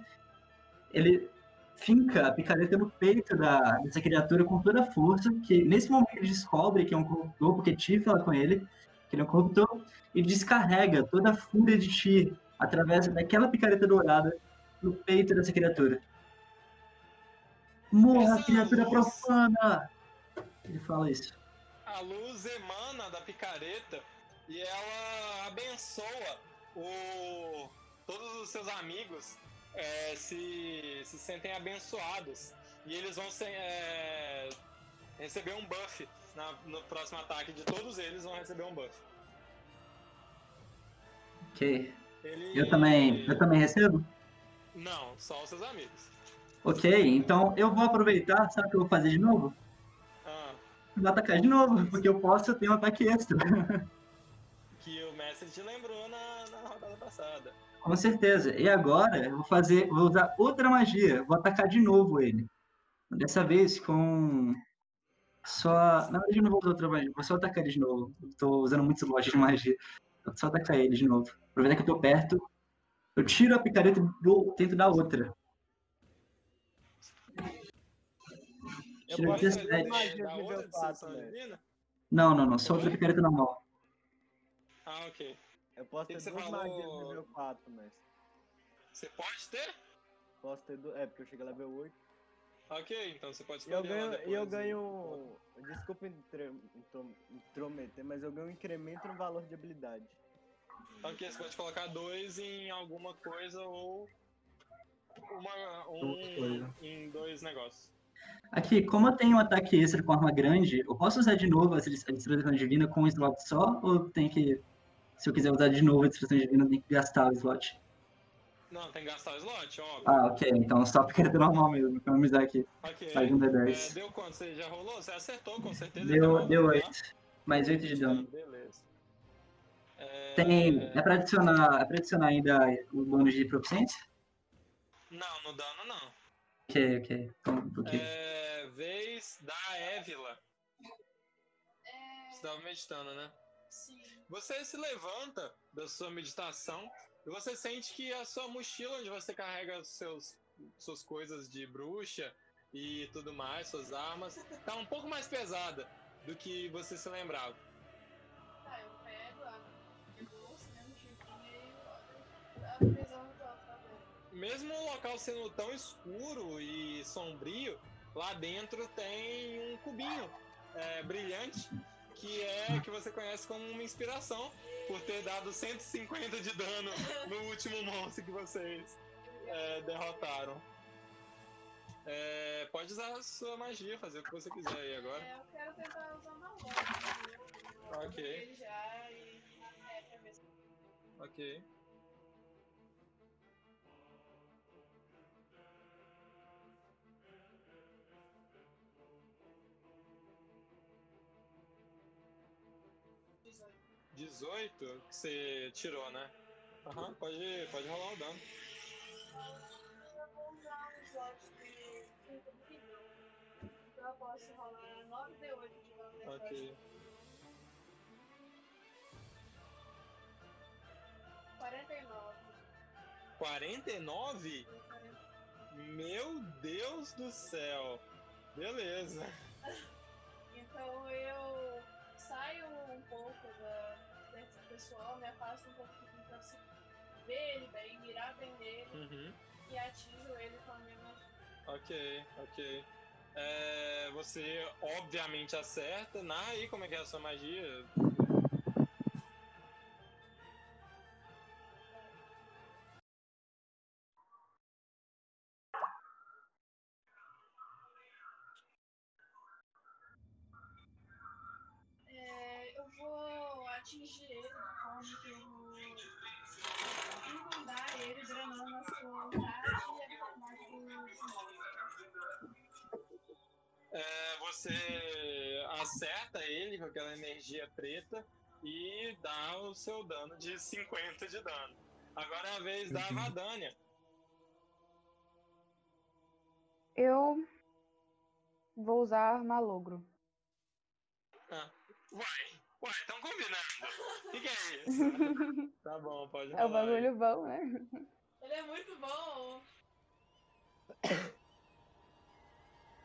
ele finca a picareta no peito da, dessa criatura com toda a força, que nesse momento ele descobre que é um corruptor, porque Ti fala com ele que ele é um corruptor, e descarrega toda a fúria de Ti através daquela picareta dourada no peito dessa criatura. Morra, Essa criatura luz- profana! Ele fala isso. A luz emana da picareta e ela abençoa o, todos os seus amigos é, se, se sentem abençoados. E eles vão ser, é, receber um buff na- no próximo ataque. De todos eles vão receber um buff. Ok. Ele- Eu também, eu também recebo? Não, só os seus amigos. Ok, então eu vou aproveitar, sabe o que eu vou fazer de novo? Ah, Vou atacar de novo, porque eu posso ter um ataque extra. (laughs) que você te lembrou na, na rodada passada. Com certeza. E agora eu vou fazer, vou usar outra magia. Vou atacar de novo ele. Dessa vez com só. Na verdade, eu não vou usar outra magia. Vou só atacar ele de novo. Eu tô usando muitos lojas de magia. Vou só atacar ele de novo. Aproveitar que eu tô perto. Eu tiro a picareta e vou- tento dar outra. Eu fazer 17. magia Da nível outra de 4, sedução né? Não, não, não. Só outra picareta normal. Ah, ok. Eu posso ter duas falou? magias nível 4, mestre. Você pode ter? Posso ter duas. É, porque eu cheguei a level 8. Ok, então você pode E eu escolher lá ganho. depois. E eu ganho. Desculpa entre- intro- intrometer, mas eu ganho um incremento no valor de habilidade. Ok, você pode colocar dois em alguma coisa ou uma, um coisa. em dois negócios. Aqui, como eu tenho um ataque extra com arma grande, eu posso usar de novo a dis- a distribuição divina com um slot só? Ou tem que. Se eu quiser usar de novo a distribuição divina, tem que gastar o slot? Não, tem que gastar o slot, óbvio. Ah, ok. Então só a picareta normal mesmo. Economizar aqui. ok. Faz um É, D10. deu quanto? Você já rolou? Você acertou, com certeza. Deu, deu rolou, tá? 8. Mais 8 de dano. Beleza. É, Tem. É pra adicionar, é pra adicionar ainda o bônus de proficiência? Não, no dano não. Ok, ok. Então, um pouquinho. É, vez da Évila. É, Você tava meditando, né? sim. Você se levanta da sua meditação e você sente que a sua mochila, onde você carrega seus, suas coisas de bruxa e tudo mais, suas armas, tá um pouco mais pesada do que você se lembrava. Tá, eu pego a minha bolsa, minha mochilinha e olho a prisão do alfabeta. Mesmo o local sendo tão escuro e sombrio, lá dentro tem um cubinho é, brilhante que é que você conhece como uma inspiração por ter dado 150 de dano no último monstro que vocês é, derrotaram. É, pode usar a sua magia, fazer o que você quiser aí agora. É, eu quero tentar usar uma loja. Ok. Já e. É, pra ver se. Ok. 18 que você tirou, né? Aham, pode, pode rolar o dano. Eu vou usar um slot de 30 de nível. Então eu posso rolar 9d8 de dano Ok. 49. 49? Meu Deus do céu! Beleza. (laughs) Então eu saio um pouco pessoal, me afasto um pouquinho pra se ver ele bem, mirar bem nele Uhum. e atinjo ele com a minha magia. Ok, ok. É, você obviamente acerta. Na aí, como é que é a sua magia? Atingir ele de forma que eu vou inundar ele, drenando a sua vontade e. É, você acerta ele com aquela energia preta e dá o seu dano de 50 de dano. Agora é a vez da Uhum. Vadania. Eu vou usar malogro. Uai, uai, estão combinando. O (laughs) que, que é isso? (laughs) tá bom, pode É o rolar aí. bagulho bom, né? Ele é muito bom!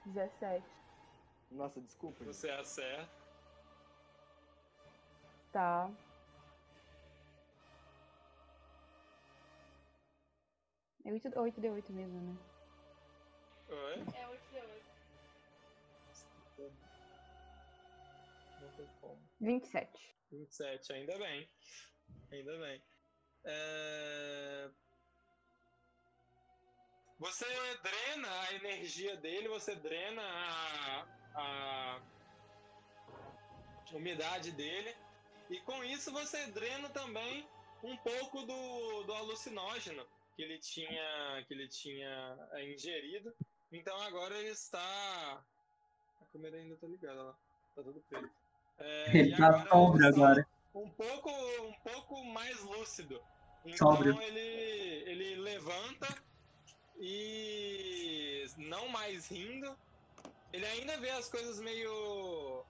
17. Nossa, desculpa. gente. Você acerta. Tá. É 8, 8 de 8 mesmo, né? Oi? É 8d8. Não tem como. 27. 27, ainda bem. Ainda bem. É, Você drena a energia dele, você drena a... a umidade dele. E com isso você drena também um pouco do, do alucinógeno que ele tinha que ele tinha é, ingerido. Então agora ele está. A câmera ainda tá ligada lá. Tá tudo preto. É, Ele tá agora sombra está agora. um pouco, um pouco mais lúcido. Então Sóbrio. ele, ele levanta e não mais rindo. Ele ainda vê as coisas meio,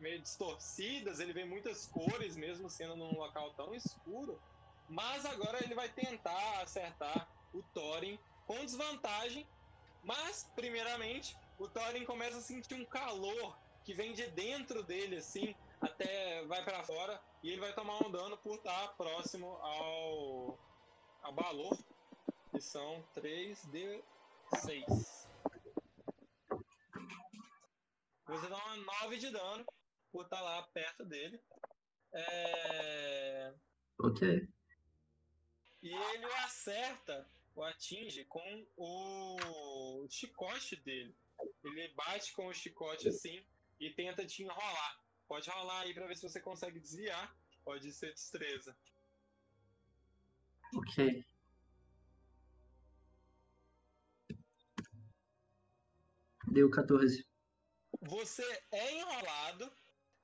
meio distorcidas, ele vê muitas cores, mesmo sendo num local tão escuro. Mas agora ele vai tentar acertar o Thorin com desvantagem. Mas, primeiramente, o Thorin começa a sentir um calor que vem de dentro dele, assim, até vai pra fora. E ele vai tomar um dano por estar próximo ao, ao Balor. Que são 3d6. Você dá uma 9 de dano por estar lá perto dele. É... Ok. E ele o acerta, o atinge com o chicote dele. Ele bate com o chicote assim e tenta te enrolar. Pode rolar aí pra ver se você consegue desviar. Pode ser destreza. Ok. Deu 14. Você é enrolado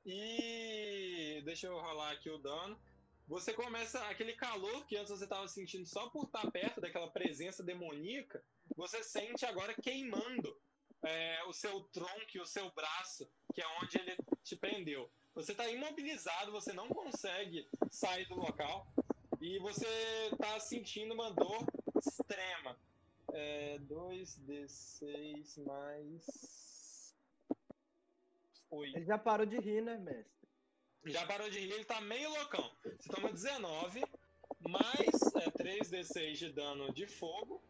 e. Deixa eu rolar aqui o dano. Você começa aquele calor que antes você estava sentindo só por estar perto daquela presença demoníaca. Você sente agora queimando é, o seu tronco e o seu braço, que é onde ele te prendeu. Você está imobilizado, você não consegue sair do local e você está sentindo uma dor extrema. É, 2d6 mais 8. Ele já parou de rir, né, mestre? Já parou de rir, ele tá meio loucão. Você toma 19, mais é, 3d6 de dano de fogo.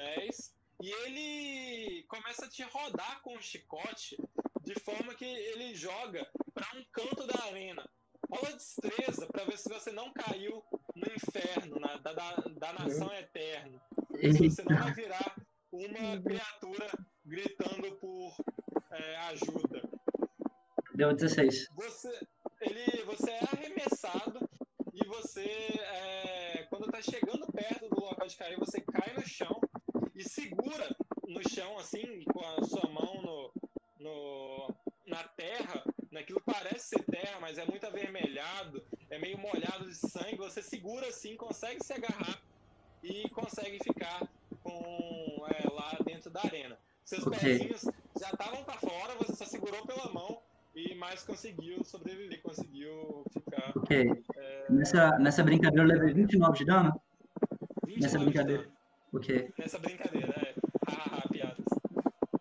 Dez. E ele começa a te rodar com o chicote de forma que ele joga pra um canto da arena. Rola destreza pra ver se você não caiu no inferno, na, da, da, da nação eterna. Se você não vai virar uma criatura gritando por é, ajuda. Deu 16. Você, ele, você é arremessado e você, é, quando tá chegando perto do local de cair, você cai no chão e segura no chão, assim, com a sua mão no, no, na terra, naquilo parece ser terra, mas é muito avermelhado, é meio molhado de sangue. Você segura assim, consegue se agarrar e consegue ficar com é, lá dentro da arena. Seus Ok. pezinhos já estavam para fora, você só segurou pela mão e mais conseguiu sobreviver, conseguiu ficar Ok. Nessa, nessa brincadeira eu levei 29 de dano? 20 Nessa de brincadeira. Nessa brincadeira, é. Hahaha, piadas.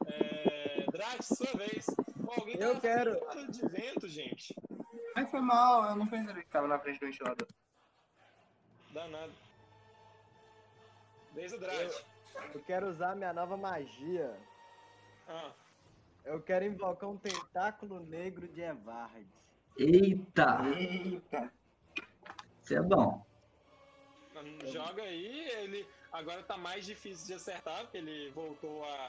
É, Drat, sua vez. Pô, alguém Eu tava quero. de vento, gente. Ai, foi mal, eu não percebi que tava na frente do ventilador. Danado. Desde o Drat. Eu quero usar minha nova magia. Ah, Eu quero invocar um tentáculo negro de Evard. Eita! Eita. Isso é bom. Joga aí, ele agora tá mais difícil de acertar, porque ele voltou à,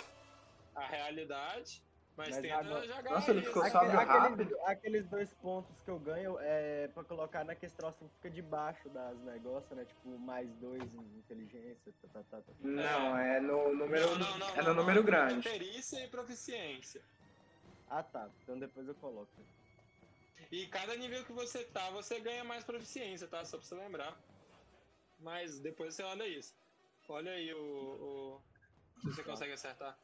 à realidade. Mas, Mas tenta agora- jogar Nossa, ele ficou assim. Aquele- rápido. aqueles, aqueles dois pontos que eu ganho é pra colocar naquele troço que fica debaixo das negócios, né? Tipo, mais dois em inteligência. Tá, tá, tá, tá. Não, é no número, Não, não, não, é no não, número é grande. Perícia e proficiência. Ah, tá. Então depois eu coloco. E cada nível que você tá, você ganha mais proficiência, tá? Só pra você lembrar. Mas depois você olha isso. Olha aí o. o- Se você consegue acertar.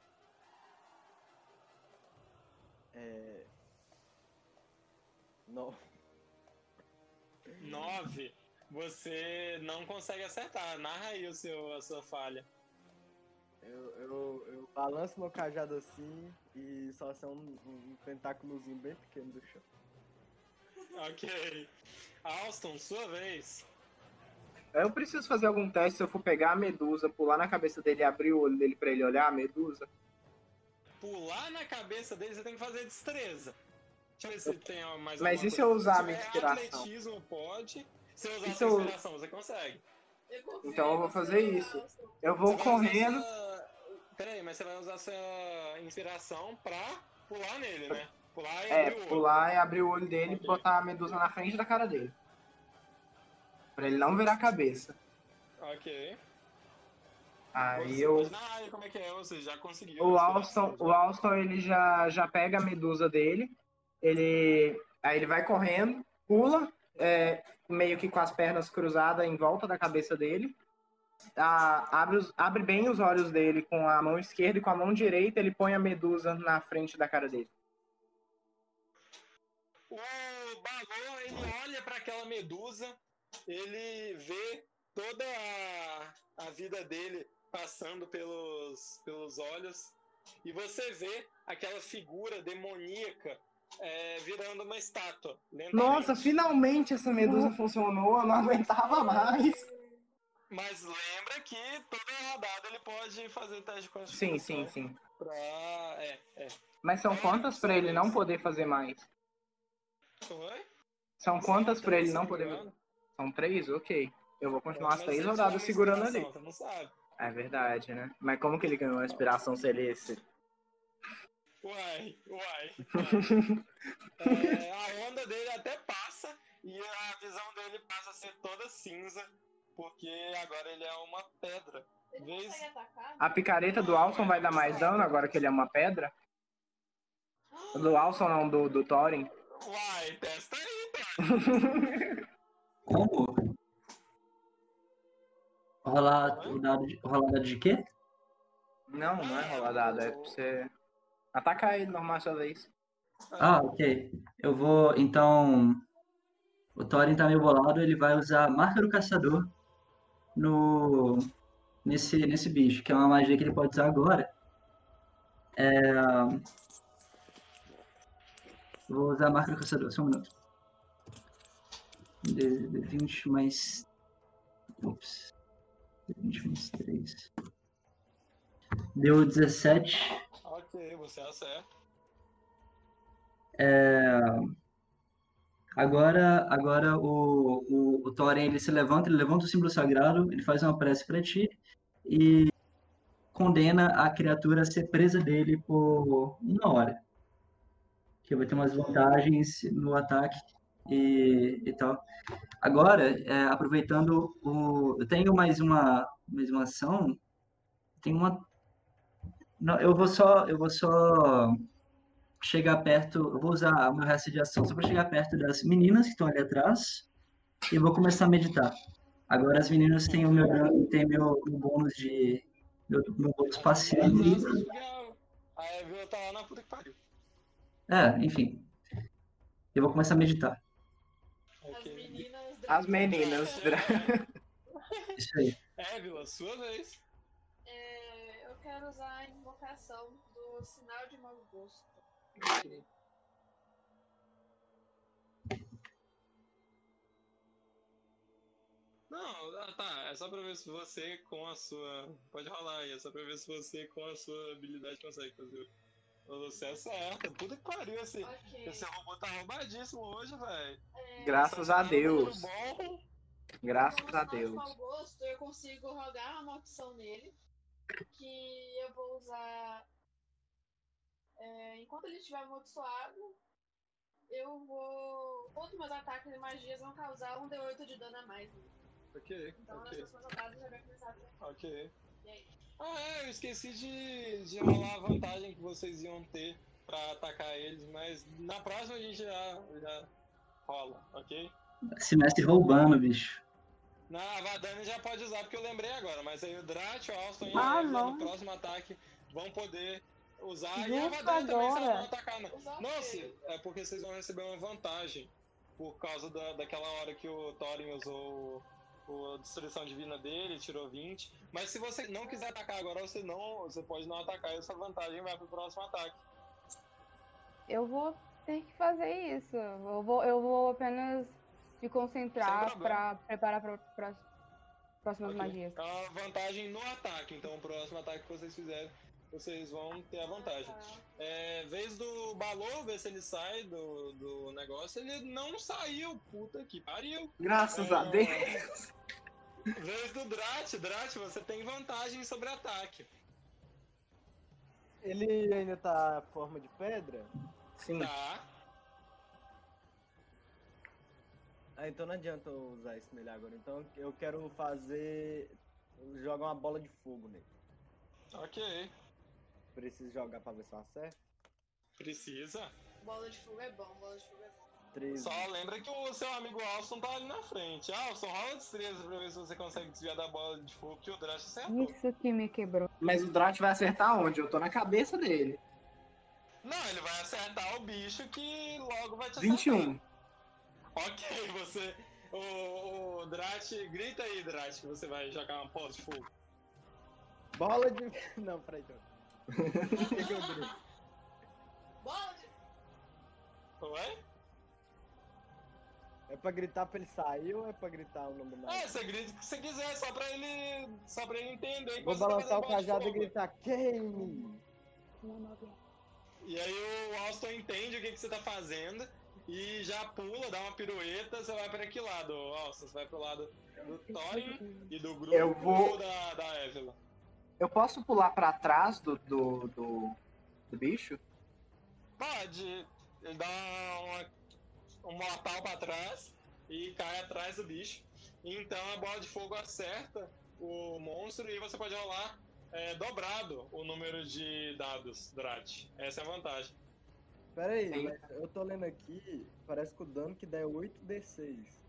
É. Não. 9. Você não consegue acertar. Narra aí o seu, a sua falha. Eu, eu, eu balanço meu cajado assim e só sai um, um tentáculozinho bem pequeno do chão. Ok. Alston, sua vez. Eu preciso fazer algum teste se eu for pegar a medusa, pular na cabeça dele e abrir o olho dele pra ele olhar a medusa. Pular na cabeça dele, você tem que fazer destreza. Deixa eu ver se tem mais Mas e se eu usar a minha inspiração? atletismo, pode. Se eu usar a se sua eu- inspiração, você consegue. Eu Então eu vou fazer isso. Eu vou usar correndo. sua- Peraí, mas você vai usar sua inspiração pra pular nele, né? Pular e É, abrir o olho. pular e abrir o olho dele e botar a medusa na frente da cara dele. Pra ele não virar a cabeça. Ok. Aí Você eu. pode narrar aí como é que é, você já conseguiu. O Alston, o Alston ele já, já pega a medusa dele, ele aí ele vai correndo, pula, é, meio que com as pernas cruzadas em volta da cabeça dele, a- abre, os- abre bem os olhos dele com a mão esquerda e com a mão direita ele põe a medusa na frente da cara dele. O Balor, ele olha para aquela medusa, ele vê toda a, a vida dele passando pelos, pelos olhos, e você vê aquela figura demoníaca é, virando uma estátua. Nossa, finalmente essa medusa funcionou, eu não aguentava mais. Mas lembra que toda rodada ele pode fazer teste de Sim, constituição. sim, sim. Pra... É, é. Mas são quantas pra ele não poder fazer mais? Oi? São quantas pra ele não poder. São três? Ok. Eu vou continuar as três rodadas segurando ali. Você não sabe. É verdade, né? Mas como que ele ganhou a inspiração se ele esse? Uai, uai. (laughs) uai. É, a onda dele até passa e a visão dele passa a ser toda cinza, porque agora ele é uma pedra. Vez- atacar? A picareta do Alson vai dar mais dano agora que ele é uma pedra? Do Alson não, do, do Thorin. Uai, testa aí. (laughs) Como? Rolar o dado de, rolar dado de quê? Não, não é rolar dado, é pra você atacar ele normal sua vez. Ah, ok. Eu vou, então. O Thorin tá meio bolado, ele vai usar a marca do caçador no nesse, nesse bicho, que é uma magia que ele pode usar agora. É... Vou usar a marca do caçador, só um minuto. D- D20 mais. Ops. D20 mais 3. Deu 17. Ok, você acerta. É, Agora, agora o, o, o Thorin ele se levanta, ele levanta o símbolo sagrado, ele faz uma prece para ti e condena a criatura a ser presa dele por uma hora. Que vai ter umas vantagens no ataque e, e tal. Agora, é, aproveitando o. Eu tenho mais uma, mais uma ação. Tem uma. Não, eu vou só. Eu vou só chegar perto, eu vou usar o meu resto de ação só para chegar perto das meninas que estão ali atrás e eu vou começar a meditar. Agora as meninas têm o meu, têm meu, meu bônus de meu, meu bônus passivo. Porque a- Evil tá lá na puta que pariu. É, enfim. Eu vou começar a meditar. As meninas. (laughs) As meninas. Isso aí. Evil, a sua vez. É, eu quero usar a invocação do sinal de mau gosto. Não, ah, tá. É só pra ver se você com a sua. Pode rolar aí, é só pra ver se você com a sua habilidade consegue fazer. Você acerta. Puta que pariu esse. Ok. Esse robô tá roubadíssimo hoje, velho. É, Graças a Deus. com bom. Graças o a de Deus. mau gosto, eu consigo rogar uma maldição nele. Que eu vou usar. é, enquanto ele estiver amaldiçoado, eu vou. Todos os meus ataques e magias vão causar um D8 de dano a mais. Ok, Então nas ok, próximas rodadas já vai começar a ok. E aí? Ah, é, eu esqueci de, de rolar a vantagem que vocês iam ter pra atacar eles, mas na próxima a gente já, já rola, ok? Esse mestre roubando, bicho. Na a Vadani já pode usar porque eu lembrei agora, mas aí o Drat, o Alston e Ah, a não. no próximo ataque vão poder usar. e a Justo Vadani também se vão atacar. Não, Usar não se, é porque vocês vão receber uma vantagem por causa da, daquela hora que o Thorin usou o, a destruição divina dele, tirou 20. Mas se você não quiser atacar agora, você não. Você pode não atacar e essa vantagem vai pro próximo ataque. Eu vou ter que fazer isso. Eu vou, eu vou apenas me concentrar problema. preparar para as próximas Ok. magias. É uma vantagem no ataque, então o próximo ataque que vocês fizerem, vocês vão ter a vantagem. Tá. É, vez do Balor, ver se ele sai do, do negócio, ele não saiu, puta que pariu. Graças a Deus. Vez do Drat, Drat, você tem vantagem sobre ataque. Ele ainda tá forma de pedra? Sim. Tá? Ah, então não adianta eu usar isso nele agora. Então eu quero fazer joga uma bola de fogo nele. Ok. Preciso jogar pra ver se eu acerto. Precisa. Bola de fogo é bom, bola de fogo é bom. 13. Só lembra que o seu amigo Alston tá ali na frente. Alston, rola destreza pra ver se você consegue desviar da bola de fogo que o Drash acertou. Isso que me quebrou. Mas o Drat vai acertar onde? Eu tô na cabeça dele. Não, ele vai acertar o bicho que logo vai te acertar. 21. Ok, você. O, o Drat, grita aí, Drat, que você vai jogar uma bola de fogo. Bola de. (laughs) Não, peraí. então. Bola de. Oi? É pra gritar pra ele sair ou é pra gritar o nome do É, você grita o que você quiser, só pra ele. Só pra ele entender que Vou você tá balançar o cajado e gritar queime! E aí o Alston entende o que, que você tá fazendo e já pula, dá uma pirueta, você vai pra que lado, Alston? Você vai pro lado do Thorin e do grupo Eu vou- ou da, da Evelyn? Eu posso pular pra trás do, do, do, do bicho? Pode. Ele dá uma, um mortal pra trás e cai atrás do bicho. Então a bola de fogo acerta o monstro e você pode rolar é, dobrado o número de dados, Drat. Essa é a vantagem. Pera aí, eu tô lendo aqui, parece que o dano que dá é 8d6.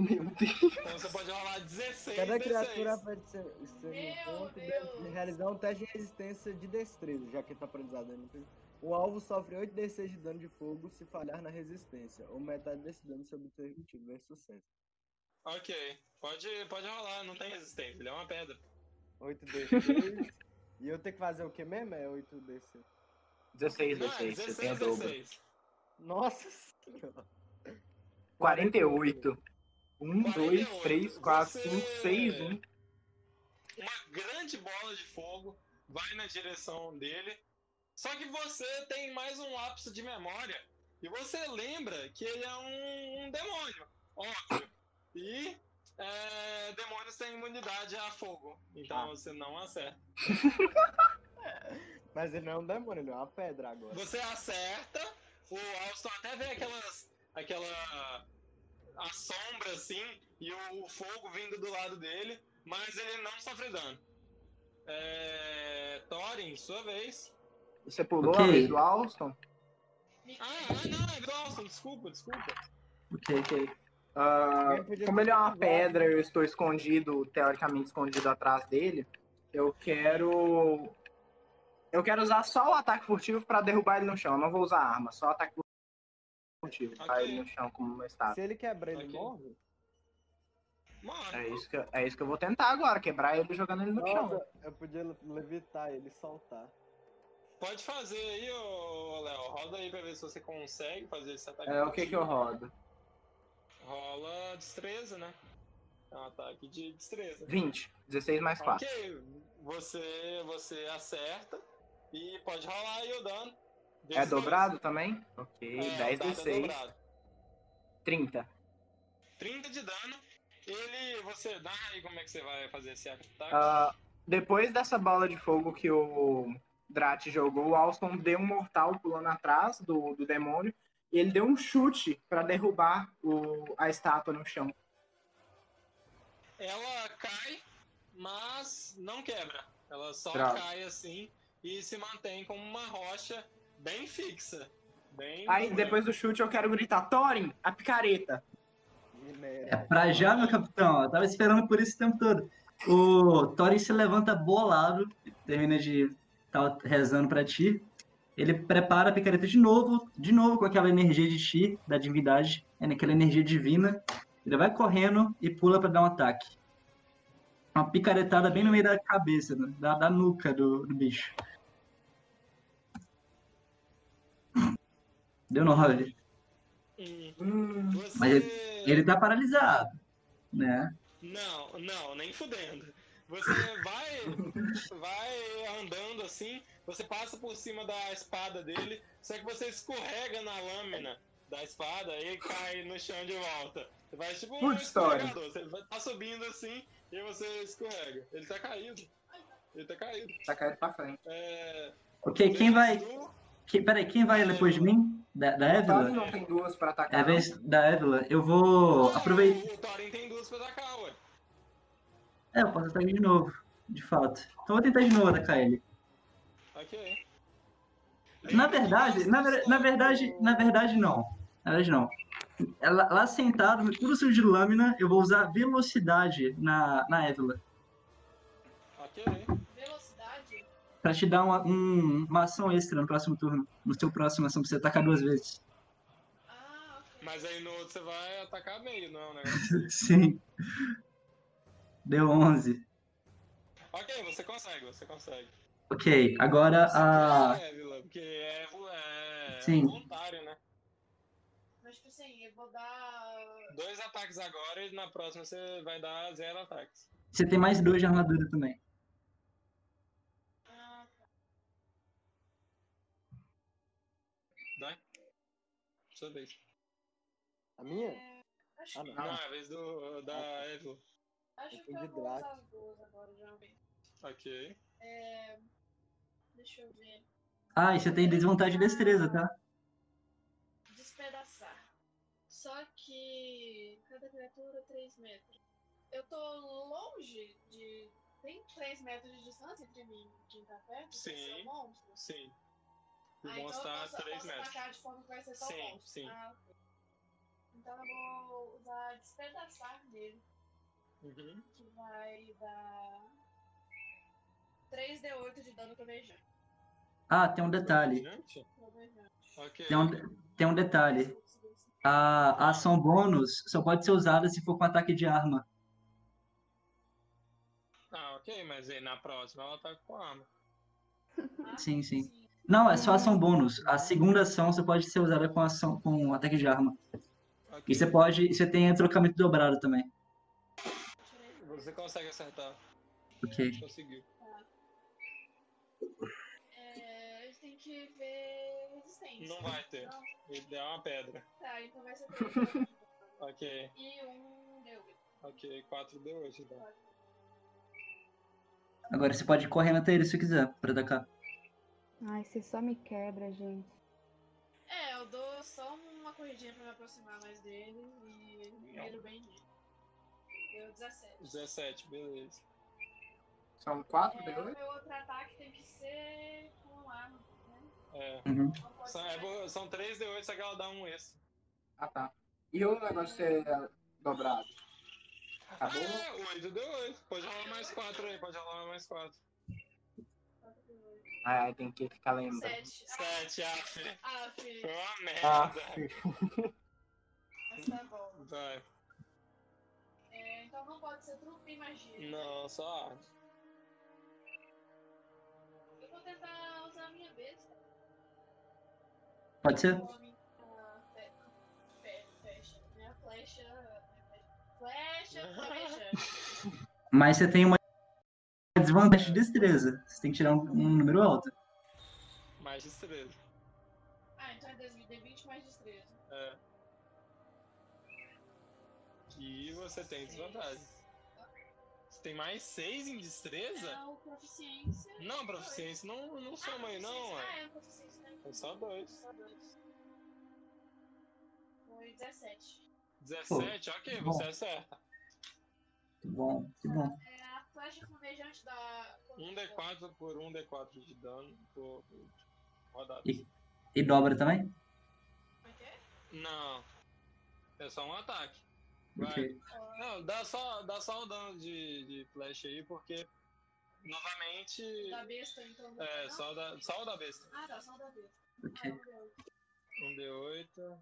Meu Deus. Então você pode rolar 16 Cada D6. criatura ser Meu um ponto de- Deus. de realizar um teste de resistência de destreza, já que tá aprendizado aí. O alvo sofre 8d6 de dano de fogo se falhar na resistência, ou metade desse dano se obter tiver sucesso. Ok, pode, pode rolar, não tem resistência, ele é uma pedra. 8d6. e eu tenho que fazer o que mesmo? É 8d6. 16 Não, é D6, você 16 tem a dobro. D6. Nossa senhora. 48. 1, 2, 3, 4, Você- 5, 6, 1. Uma grande bola de fogo vai na direção dele. Só que você tem mais um lapso de memória. E você lembra que ele é um, um demônio, óbvio. E é, demônios têm imunidade a fogo. Então Ah. você não acerta. (laughs) Mas ele não é um demônio, ele é uma pedra agora. Você acerta, o Alston até vê aquelas. aquela. A sombra assim, e o, fogo vindo do lado dele, mas ele não sofre dano. É. Thorin, sua vez. Você pulou Ok. a vez do Alston? Ah, ah, não, é do Alston, desculpa, desculpa. Ok. Ok. Podia como ele é uma pedra, eu estou escondido, teoricamente escondido atrás dele. Eu quero. Eu quero usar só o ataque furtivo pra derrubar ele no chão. Eu não vou usar arma, só ataque furtivo. Tá Ok. ele no chão como uma estátua. Se ele quebrar, ele Ok. morre? Mano, É isso, que, eu- é isso que eu vou tentar agora, quebrar ele jogando ele no chão. Nossa, eu podia levitar ele e soltar. pode fazer aí, ô Léo. Roda aí pra ver se você consegue fazer esse ataque. É, o que que eu rodo? Rola destreza, né? É um ataque de destreza. 20. 16 mais 4. Ok, você, você acerta e pode rolar aí o dano. É dobrado também? Ok. É, 10 o dado é D6. dobrado. 30. 30 de dano. Ele, você dá aí como é que você vai fazer esse ataque? Ah, depois dessa bola de fogo que o Drat jogou, o Alston deu um mortal pulando atrás do, do demônio e ele deu um chute pra derrubar o, a estátua no chão. Ela cai, mas não quebra. Ela só cai assim e se mantém como uma rocha bem fixa. Bem Aí depois do chute eu quero gritar: Thorin, a picareta. É pra já, meu capitão. Eu tava esperando por isso o tempo todo. O Thorin se levanta bolado, termina de estar rezando pra ti. Ele prepara a picareta de novo, de novo com aquela energia de chi, da divindade, é naquela energia divina. Ele vai correndo e pula pra dar um ataque. Uma picaretada bem no meio da cabeça, né? da, da nuca do, do bicho. Deu nove. Hum, Você... Mas Ele tá paralisado, né? Não, não, nem fudendo. Você vai, vai andando assim, você passa por cima da espada dele, só que você escorrega na lâmina da espada e cai no chão de volta. Você vai tipo um Puta história. escorregador, você vai tá subindo assim e você escorrega. Ele tá caído. Ele tá caído. tá caindo pra frente. É, Ok, quem vai. do- Que, peraí, quem vai depois de mim? Da, da O Évila? não tem duas pra É a atacar. vez da Évila. Eu vou aproveitar. O Thorin tem duas pra atacar, ué. É, eu posso atacar de novo, de fato. Então eu vou tentar de novo atacar ele. Ok. Na verdade, na, na verdade, na verdade não. Na verdade não. Ela- Lá sentado, no puro sujo de lâmina, eu vou usar velocidade na, na Évila. Ok. Pra te dar uma, um- uma ação extra no próximo turno. No seu próximo ação, pra você atacar duas vezes. Ah. Mas aí no outro você vai atacar meio, não é um negócio. (laughs) Sim. Deu 11. ok, você consegue, você consegue. Ok, agora a. É, Vila, porque é, é Sim. voluntário, né? Mas tipo assim, eu vou dar. Dois ataques agora e na próxima você vai dar zero ataques. Você tem mais dois de armadura também. Ah, tá. Vai. Sua vez. A minha? É, acho Ah, que, não. Não, é a vez do, da Evo. acho Eu que tô eu vou usar as duas agora já. Ok. É, deixa eu ver. Ah, e você tem desvantagem de destreza, tá? Despedaçar. Só que cada criatura 3 metros. Eu tô longe de. Tem 3 metros de distância entre mim e quem tá perto? Sim. Esse é monstro? Sim. O Ah, então monstro eu tá posso, a 3 posso metros. atacar de forma que vai ser só Sim, monstro. sim. Ah, ok. Então eu vou usar despedaçar nele, Uhum. que vai dar 3d8 de dano trovejante. Ah, tem um detalhe. Gente? Trovejante. Ok. Tem um, tem um detalhe. A, a ação bônus só pode ser usada se for com ataque de arma. Ah, ok, mas aí na próxima ela tá com arma. Ah, Sim, sim. Não, é só ação bônus. A segunda ação só pode ser usada com ação com ataque de arma. Ok. E você pode. Você tem trocamento dobrado também. Você consegue acertar. Ok. Conseguiu. É, a gente tem que ver resistência. Não vai ter. Não? Ele é uma pedra. Tá, então vai ser 3 (laughs) Ok. E um deu. Ok, 4D8 então. Agora você pode ir correndo até ele se quiser, pra atacar. Ai, você só me quebra, gente. É, eu dou só uma corridinha pra me aproximar mais dele e miro bem nele. Deu 17. 17, beleza. São quatro É, de o oito? meu outro ataque tem que ser com arma, né? É. Uhum. São, é, são 3D8, só que ela dá um extra. Ah, tá. E o negócio ser dobrado? Acabou? Ah, é, 8D8. Pode rolar mais 4 aí, pode rolar mais 4. Ah, aí tem que ficar lembrando. 7. 7, af. Uma Ah, merda. Mas tá bom. Vai. É, então não pode ser trupe e magia. Não, só arte. Eu vou tentar usar a minha besta. Pode ser? Minha flecha. Minha flecha. Flecha. Mas você tem uma desvantagem de destreza. Você tem que tirar um, um número alto. Mais destreza. Ah, então é D20 mais destreza. É. E você tem desvantagem. Você tem mais 6 em destreza? Não, proficiência. Não, proficiência não, não soma aí, não, Ah, é. é, proficiência, né? É só 2. Só dois. Foi 17. 17, ok, bom. você acerta. Que bom, que bom. Flecha flamejante da. 1d4 por 1d4 de dano por rodada. E- E dobra também? Não. É só um ataque. Vai. Ok. Não, dá só, dá só o dano de, de flash aí, porque novamente. Da besta, então. não? É, só, o da, só o da besta. Ah, tá, só o da besta. Ok. Ah, não deu. 1d8.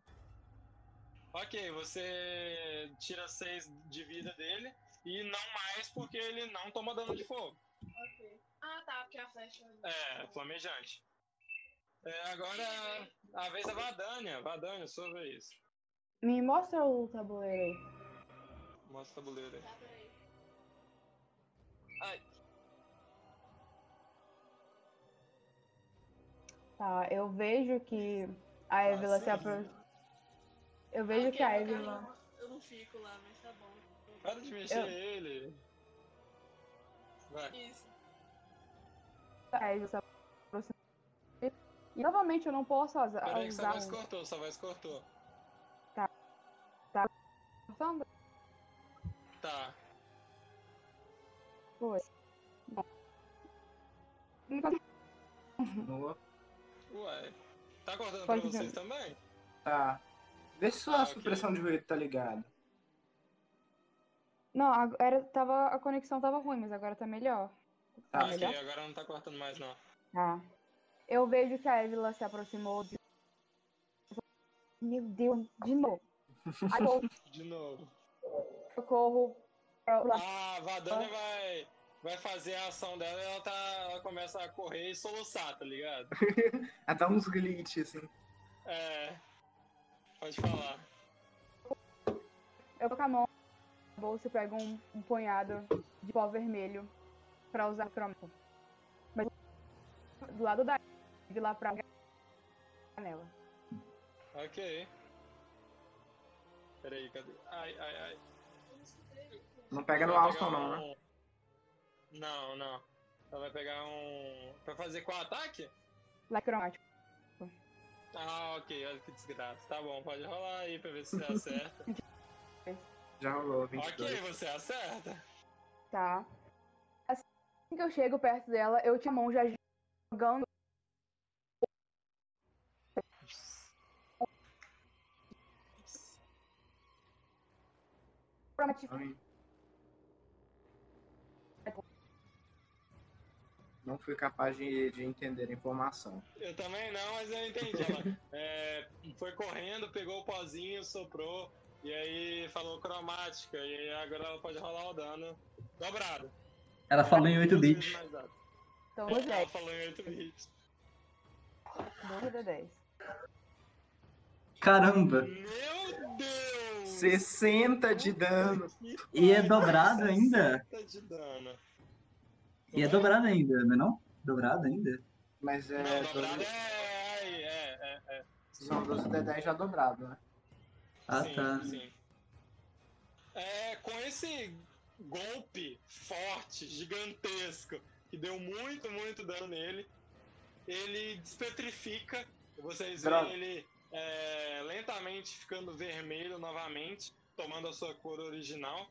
Ok, você tira 6 de vida dele e não mais porque ele não toma dano de fogo. Ok. Ah, tá, porque a flecha. É, flamejante. É, agora a vez da Vadania. Vadania, sua vez. Me mostra o tabuleiro aí. Mostra o tabuleiro aí. Tá. Ai, Tá, eu vejo que a Evila se aproxima. Eu vejo Ok, que a Evila. Eu não fico lá. Para de mexer Eu- ele. Vai. Isso. A Evila se aproxima. E novamente eu não posso usar. Peraí que sua usar voz um- cortou, sua voz cortou. Sandra? Tá. Foi. Bom. Ué. Tá cortando Pode pra ver. vocês também? Tá. Vê se sua Ah, supressão de ruído tá ligada. Não, era, tava, a conexão tava ruim, mas agora tá melhor. Tá. Tá ok, melhor? agora não tá cortando mais não. Tá. Eu vejo que a Evila se aproximou de. Meu Deus, de novo. Eu, (laughs) De novo. eu corro. pra lá. Ah, a Vadania vai, vai fazer a ação dela e ela, tá, ela começa a correr e soluçar, tá ligado? (laughs) Até uns glitches, assim. É. Pode falar. Eu tô com a mão bolsa e pego um, um punhado de pó vermelho pra usar crômico. Mas do lado da de lá pra nela. Ok. Peraí, cadê? Ai, ai, ai. Não pega no Alston, não, né? Não, não. Ela vai pegar um. Pra fazer qual ataque? Lá cromático. Ah, ok, olha que desgraça. Tá bom, pode rolar aí pra ver se você acerta. (laughs) Já rolou 22. ok, você acerta. Tá. Assim que eu chego perto dela, eu tinha a mão já jogando. Não fui capaz de, de entender a informação. Eu também não, mas eu entendi. Ela (laughs) é, foi correndo, pegou o pozinho, soprou, e aí falou cromática, e agora ela pode rolar o dano dobrado. Ela falou em 8 Duas bits. Então, Ela 10. falou em 8 bits. 12 de 10. Caramba! Meu Deus! 60 de dano. E é dobrado ainda? 60 de dano. E é dobrado ainda, não é não? Dobrado ainda? Mas é. Não, dobrado 12, é. É, é, é. são 12 de 10 já dobrado, né? Ah, sim, tá. sim. É, com esse golpe forte, gigantesco, que deu muito, muito dano nele, ele despetrifica. Vocês veem ele é, lentamente ficando vermelho novamente, tomando a sua cor original.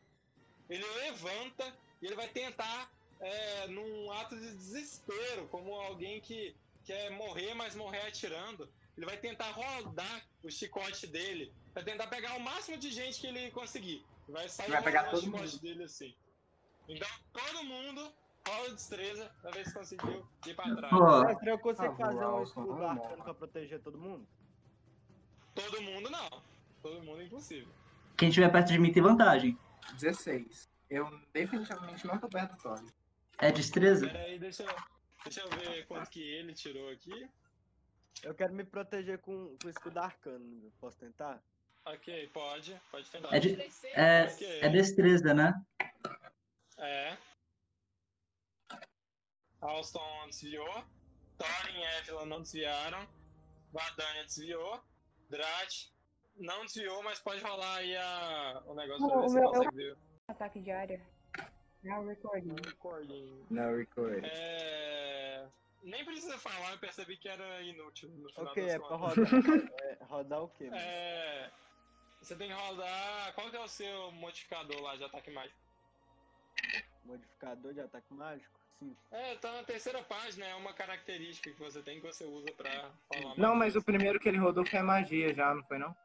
Ele levanta e ele vai tentar, é, num ato de desespero, como alguém que quer morrer, mas morrer atirando. Ele vai tentar rodar o chicote dele Vai tentar pegar o máximo de gente que ele conseguir. Vai sair Vai pegar todo mundo. dele assim. Então, todo mundo rola destreza pra ver se conseguiu ir pra trás. Mestre, eu consigo Ah, fazer um escudo vamos arcano pra proteger todo mundo? Todo mundo não. Todo mundo é impossível. quem estiver perto de mim tem vantagem. 16. Eu definitivamente não tô perto do Thor. É destreza? Pera aí, deixa eu, deixa eu ver quanto que ele tirou aqui. Eu quero me proteger com, com escudo arcano. Posso tentar? Ok, pode. Pode tentar. É, de, é, Ok. é destreza, né? É. Alston desviou. Thorin e Evelyn não desviaram. Vadania desviou. Drat não desviou, mas pode rolar aí a, o negócio pra O ver se meu- consegue ver. Ataque de área. Now recording. Recording. No record. É... Nem precisa falar, eu percebi que era inútil no final Ok, das é pra rodar. (laughs) é, rodar o quê? mano? É... Você tem que rodar. Qual que é o seu modificador lá de ataque mágico? Modificador de ataque mágico? Sim. É, tá na terceira página, é uma característica que você tem que você usa pra falar Não, mas o primeiro que ele rodou foi a magia já, não foi não?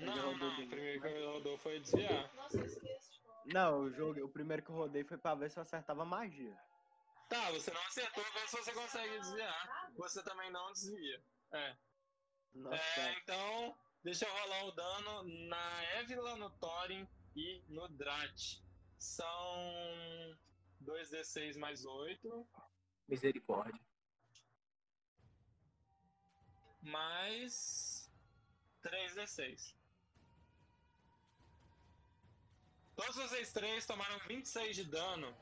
Não, não, do- o primeiro que ele rodou foi desviar. Nossa, eu falar. Não, o, jogo, o primeiro que eu rodei foi pra ver se eu acertava magia. Tá, você não acertou, vê se você consegue desviar. Você também não desvia. É. Nossa, É, então, deixa eu rolar o dano na Evila, no Thorin e no Drat. São 2d6 mais 8, Misericórdia. mais 3d6. Todos vocês três tomaram 26 de dano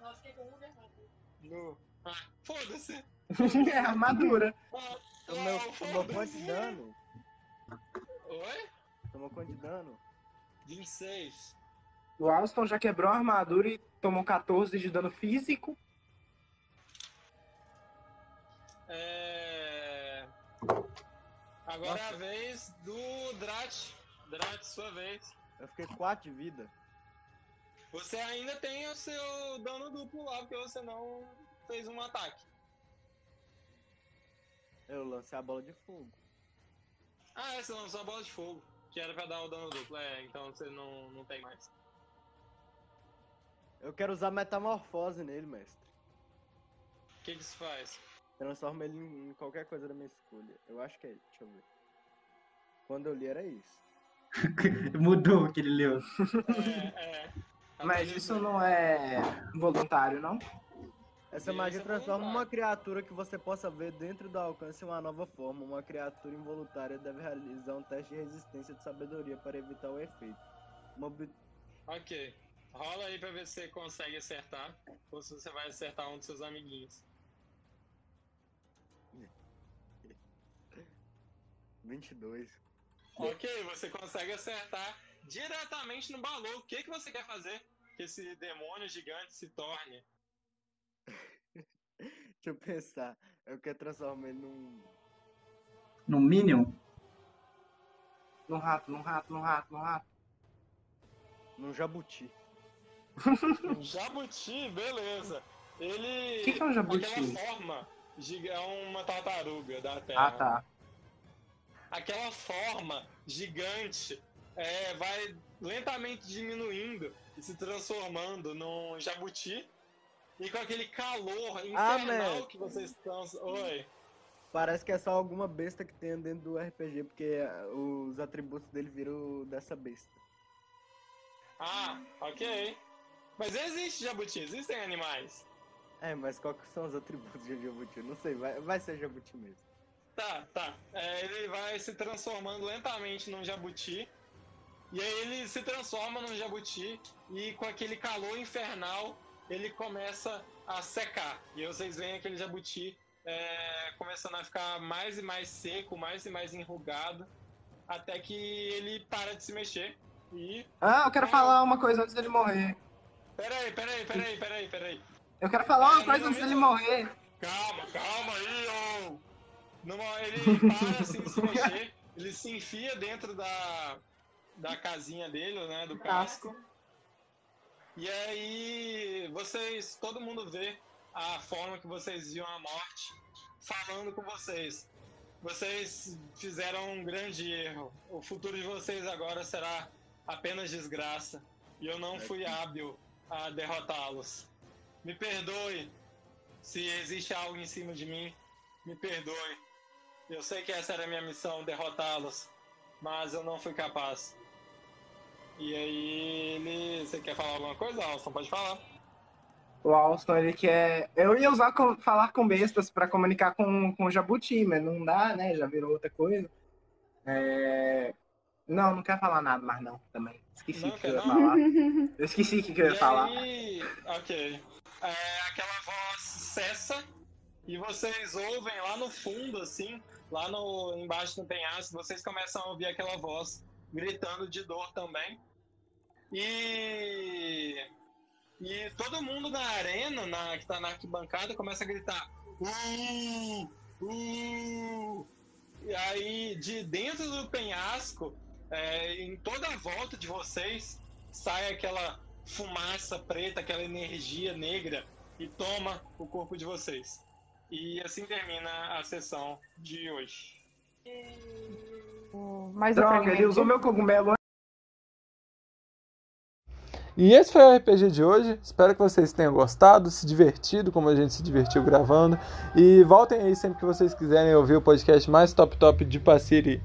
Nossa, fiquei com um derrame. no. Ah, foda-se! (laughs) é armadura. Tomou, tomou quanto de dano? Oi? Tomou quanto de dano? 26. O Alston já quebrou a armadura e tomou 14 de dano físico. É... Agora é a vez do Drat. Drat, sua vez. Eu fiquei 4 de vida. você ainda tem o seu dano duplo lá, porque você não fez um ataque. Eu lancei a bola de fogo. Ah, é, você lançou a bola de fogo, que era pra dar o dano duplo. É, então você não, não tem mais. Eu quero usar metamorfose nele, mestre. O que que isso faz? Transforma ele em, qualquer coisa da minha escolha. Eu acho que é. Deixa eu ver. Quando eu li era isso. (laughs) Mudou o que ele leu. É, é. Mas isso não é voluntário, não? Essa magia é transforma uma criatura que você possa ver dentro do alcance em uma nova forma. Uma criatura involuntária deve realizar um teste de resistência de sabedoria para evitar o efeito. Uma Ok. Rola aí pra ver se você consegue acertar, ou se você vai acertar um dos seus amiguinhos. 22. Ok, você consegue acertar diretamente no balão. O que, que você quer fazer que esse demônio gigante se torne? Deixa eu pensar. Eu quero transformar ele num. No Minion? Num rato, num rato, num rato, num rato. num jabuti. (laughs) Um jabuti, beleza. Ele. O que, que é um jabuti? Aquela forma é uma tartaruga da Terra. Ah, tá. Aquela forma gigante é, vai lentamente diminuindo e se transformando num jabuti. E com aquele calor infernal man. que vocês estão. Oi. Parece que é só alguma besta que tem dentro do RPG, porque ah, os atributos dele viram dessa besta. Ah, ok. Mas existe jabuti, existem animais. É, mas qual que são os atributos de jabuti? Não sei, vai, vai ser jabuti mesmo. Tá, tá. É, ele vai se transformando lentamente num jabuti. E aí ele se transforma num jabuti e com aquele calor infernal ele começa a secar. E aí vocês veem aquele jabuti é, começando a ficar mais e mais seco, mais e mais enrugado, até que ele para de se mexer. E. Ah, eu quero falar uma coisa antes dele morrer. Peraí, peraí, peraí, peraí, peraí. Eu quero falar uma É, coisa não, antes dele não. morrer. Calma, calma aí, ô! Numa, ele para assim de se mexer, (laughs) ele se enfia dentro da, da casinha dele, né? Do casco. E aí vocês, todo mundo vê a forma que vocês viam a morte falando com vocês. Vocês fizeram um grande erro. O futuro de vocês agora será apenas desgraça. E eu não fui hábil a derrotá-los. Me perdoe se existe algo em cima de mim. Me perdoe. Eu sei que essa era a minha missão, derrotá-los. Mas eu não fui capaz. E aí ele. Você quer falar alguma coisa, Alson? Pode falar. O Alston, ele quer. Eu ia usar com- falar com bestas pra comunicar com, com o Jabuti, mas não dá, né? Já virou outra coisa. É... Não, não quero falar nada mais não, também. Esqueci o que quer eu ia não? falar. Eu esqueci o que eu ia e falar. aí. Ok. É, aquela voz cessa e vocês ouvem lá no fundo, assim, lá no embaixo do penhasco, vocês começam a ouvir aquela voz gritando de dor também. E. E todo mundo na arena, na, que tá na arquibancada, começa a gritar. Uh, uh. E aí, de dentro do penhasco, é, em toda a volta de vocês, sai aquela fumaça preta, aquela energia negra e toma o corpo de vocês. E assim termina a sessão de hoje. Mais Droga, ele usou meu cogumelo E esse foi o RPG de hoje. Espero que vocês tenham gostado, se divertido como a gente se divertiu gravando. E voltem aí sempre que vocês quiserem ouvir o podcast mais top top de Passiri.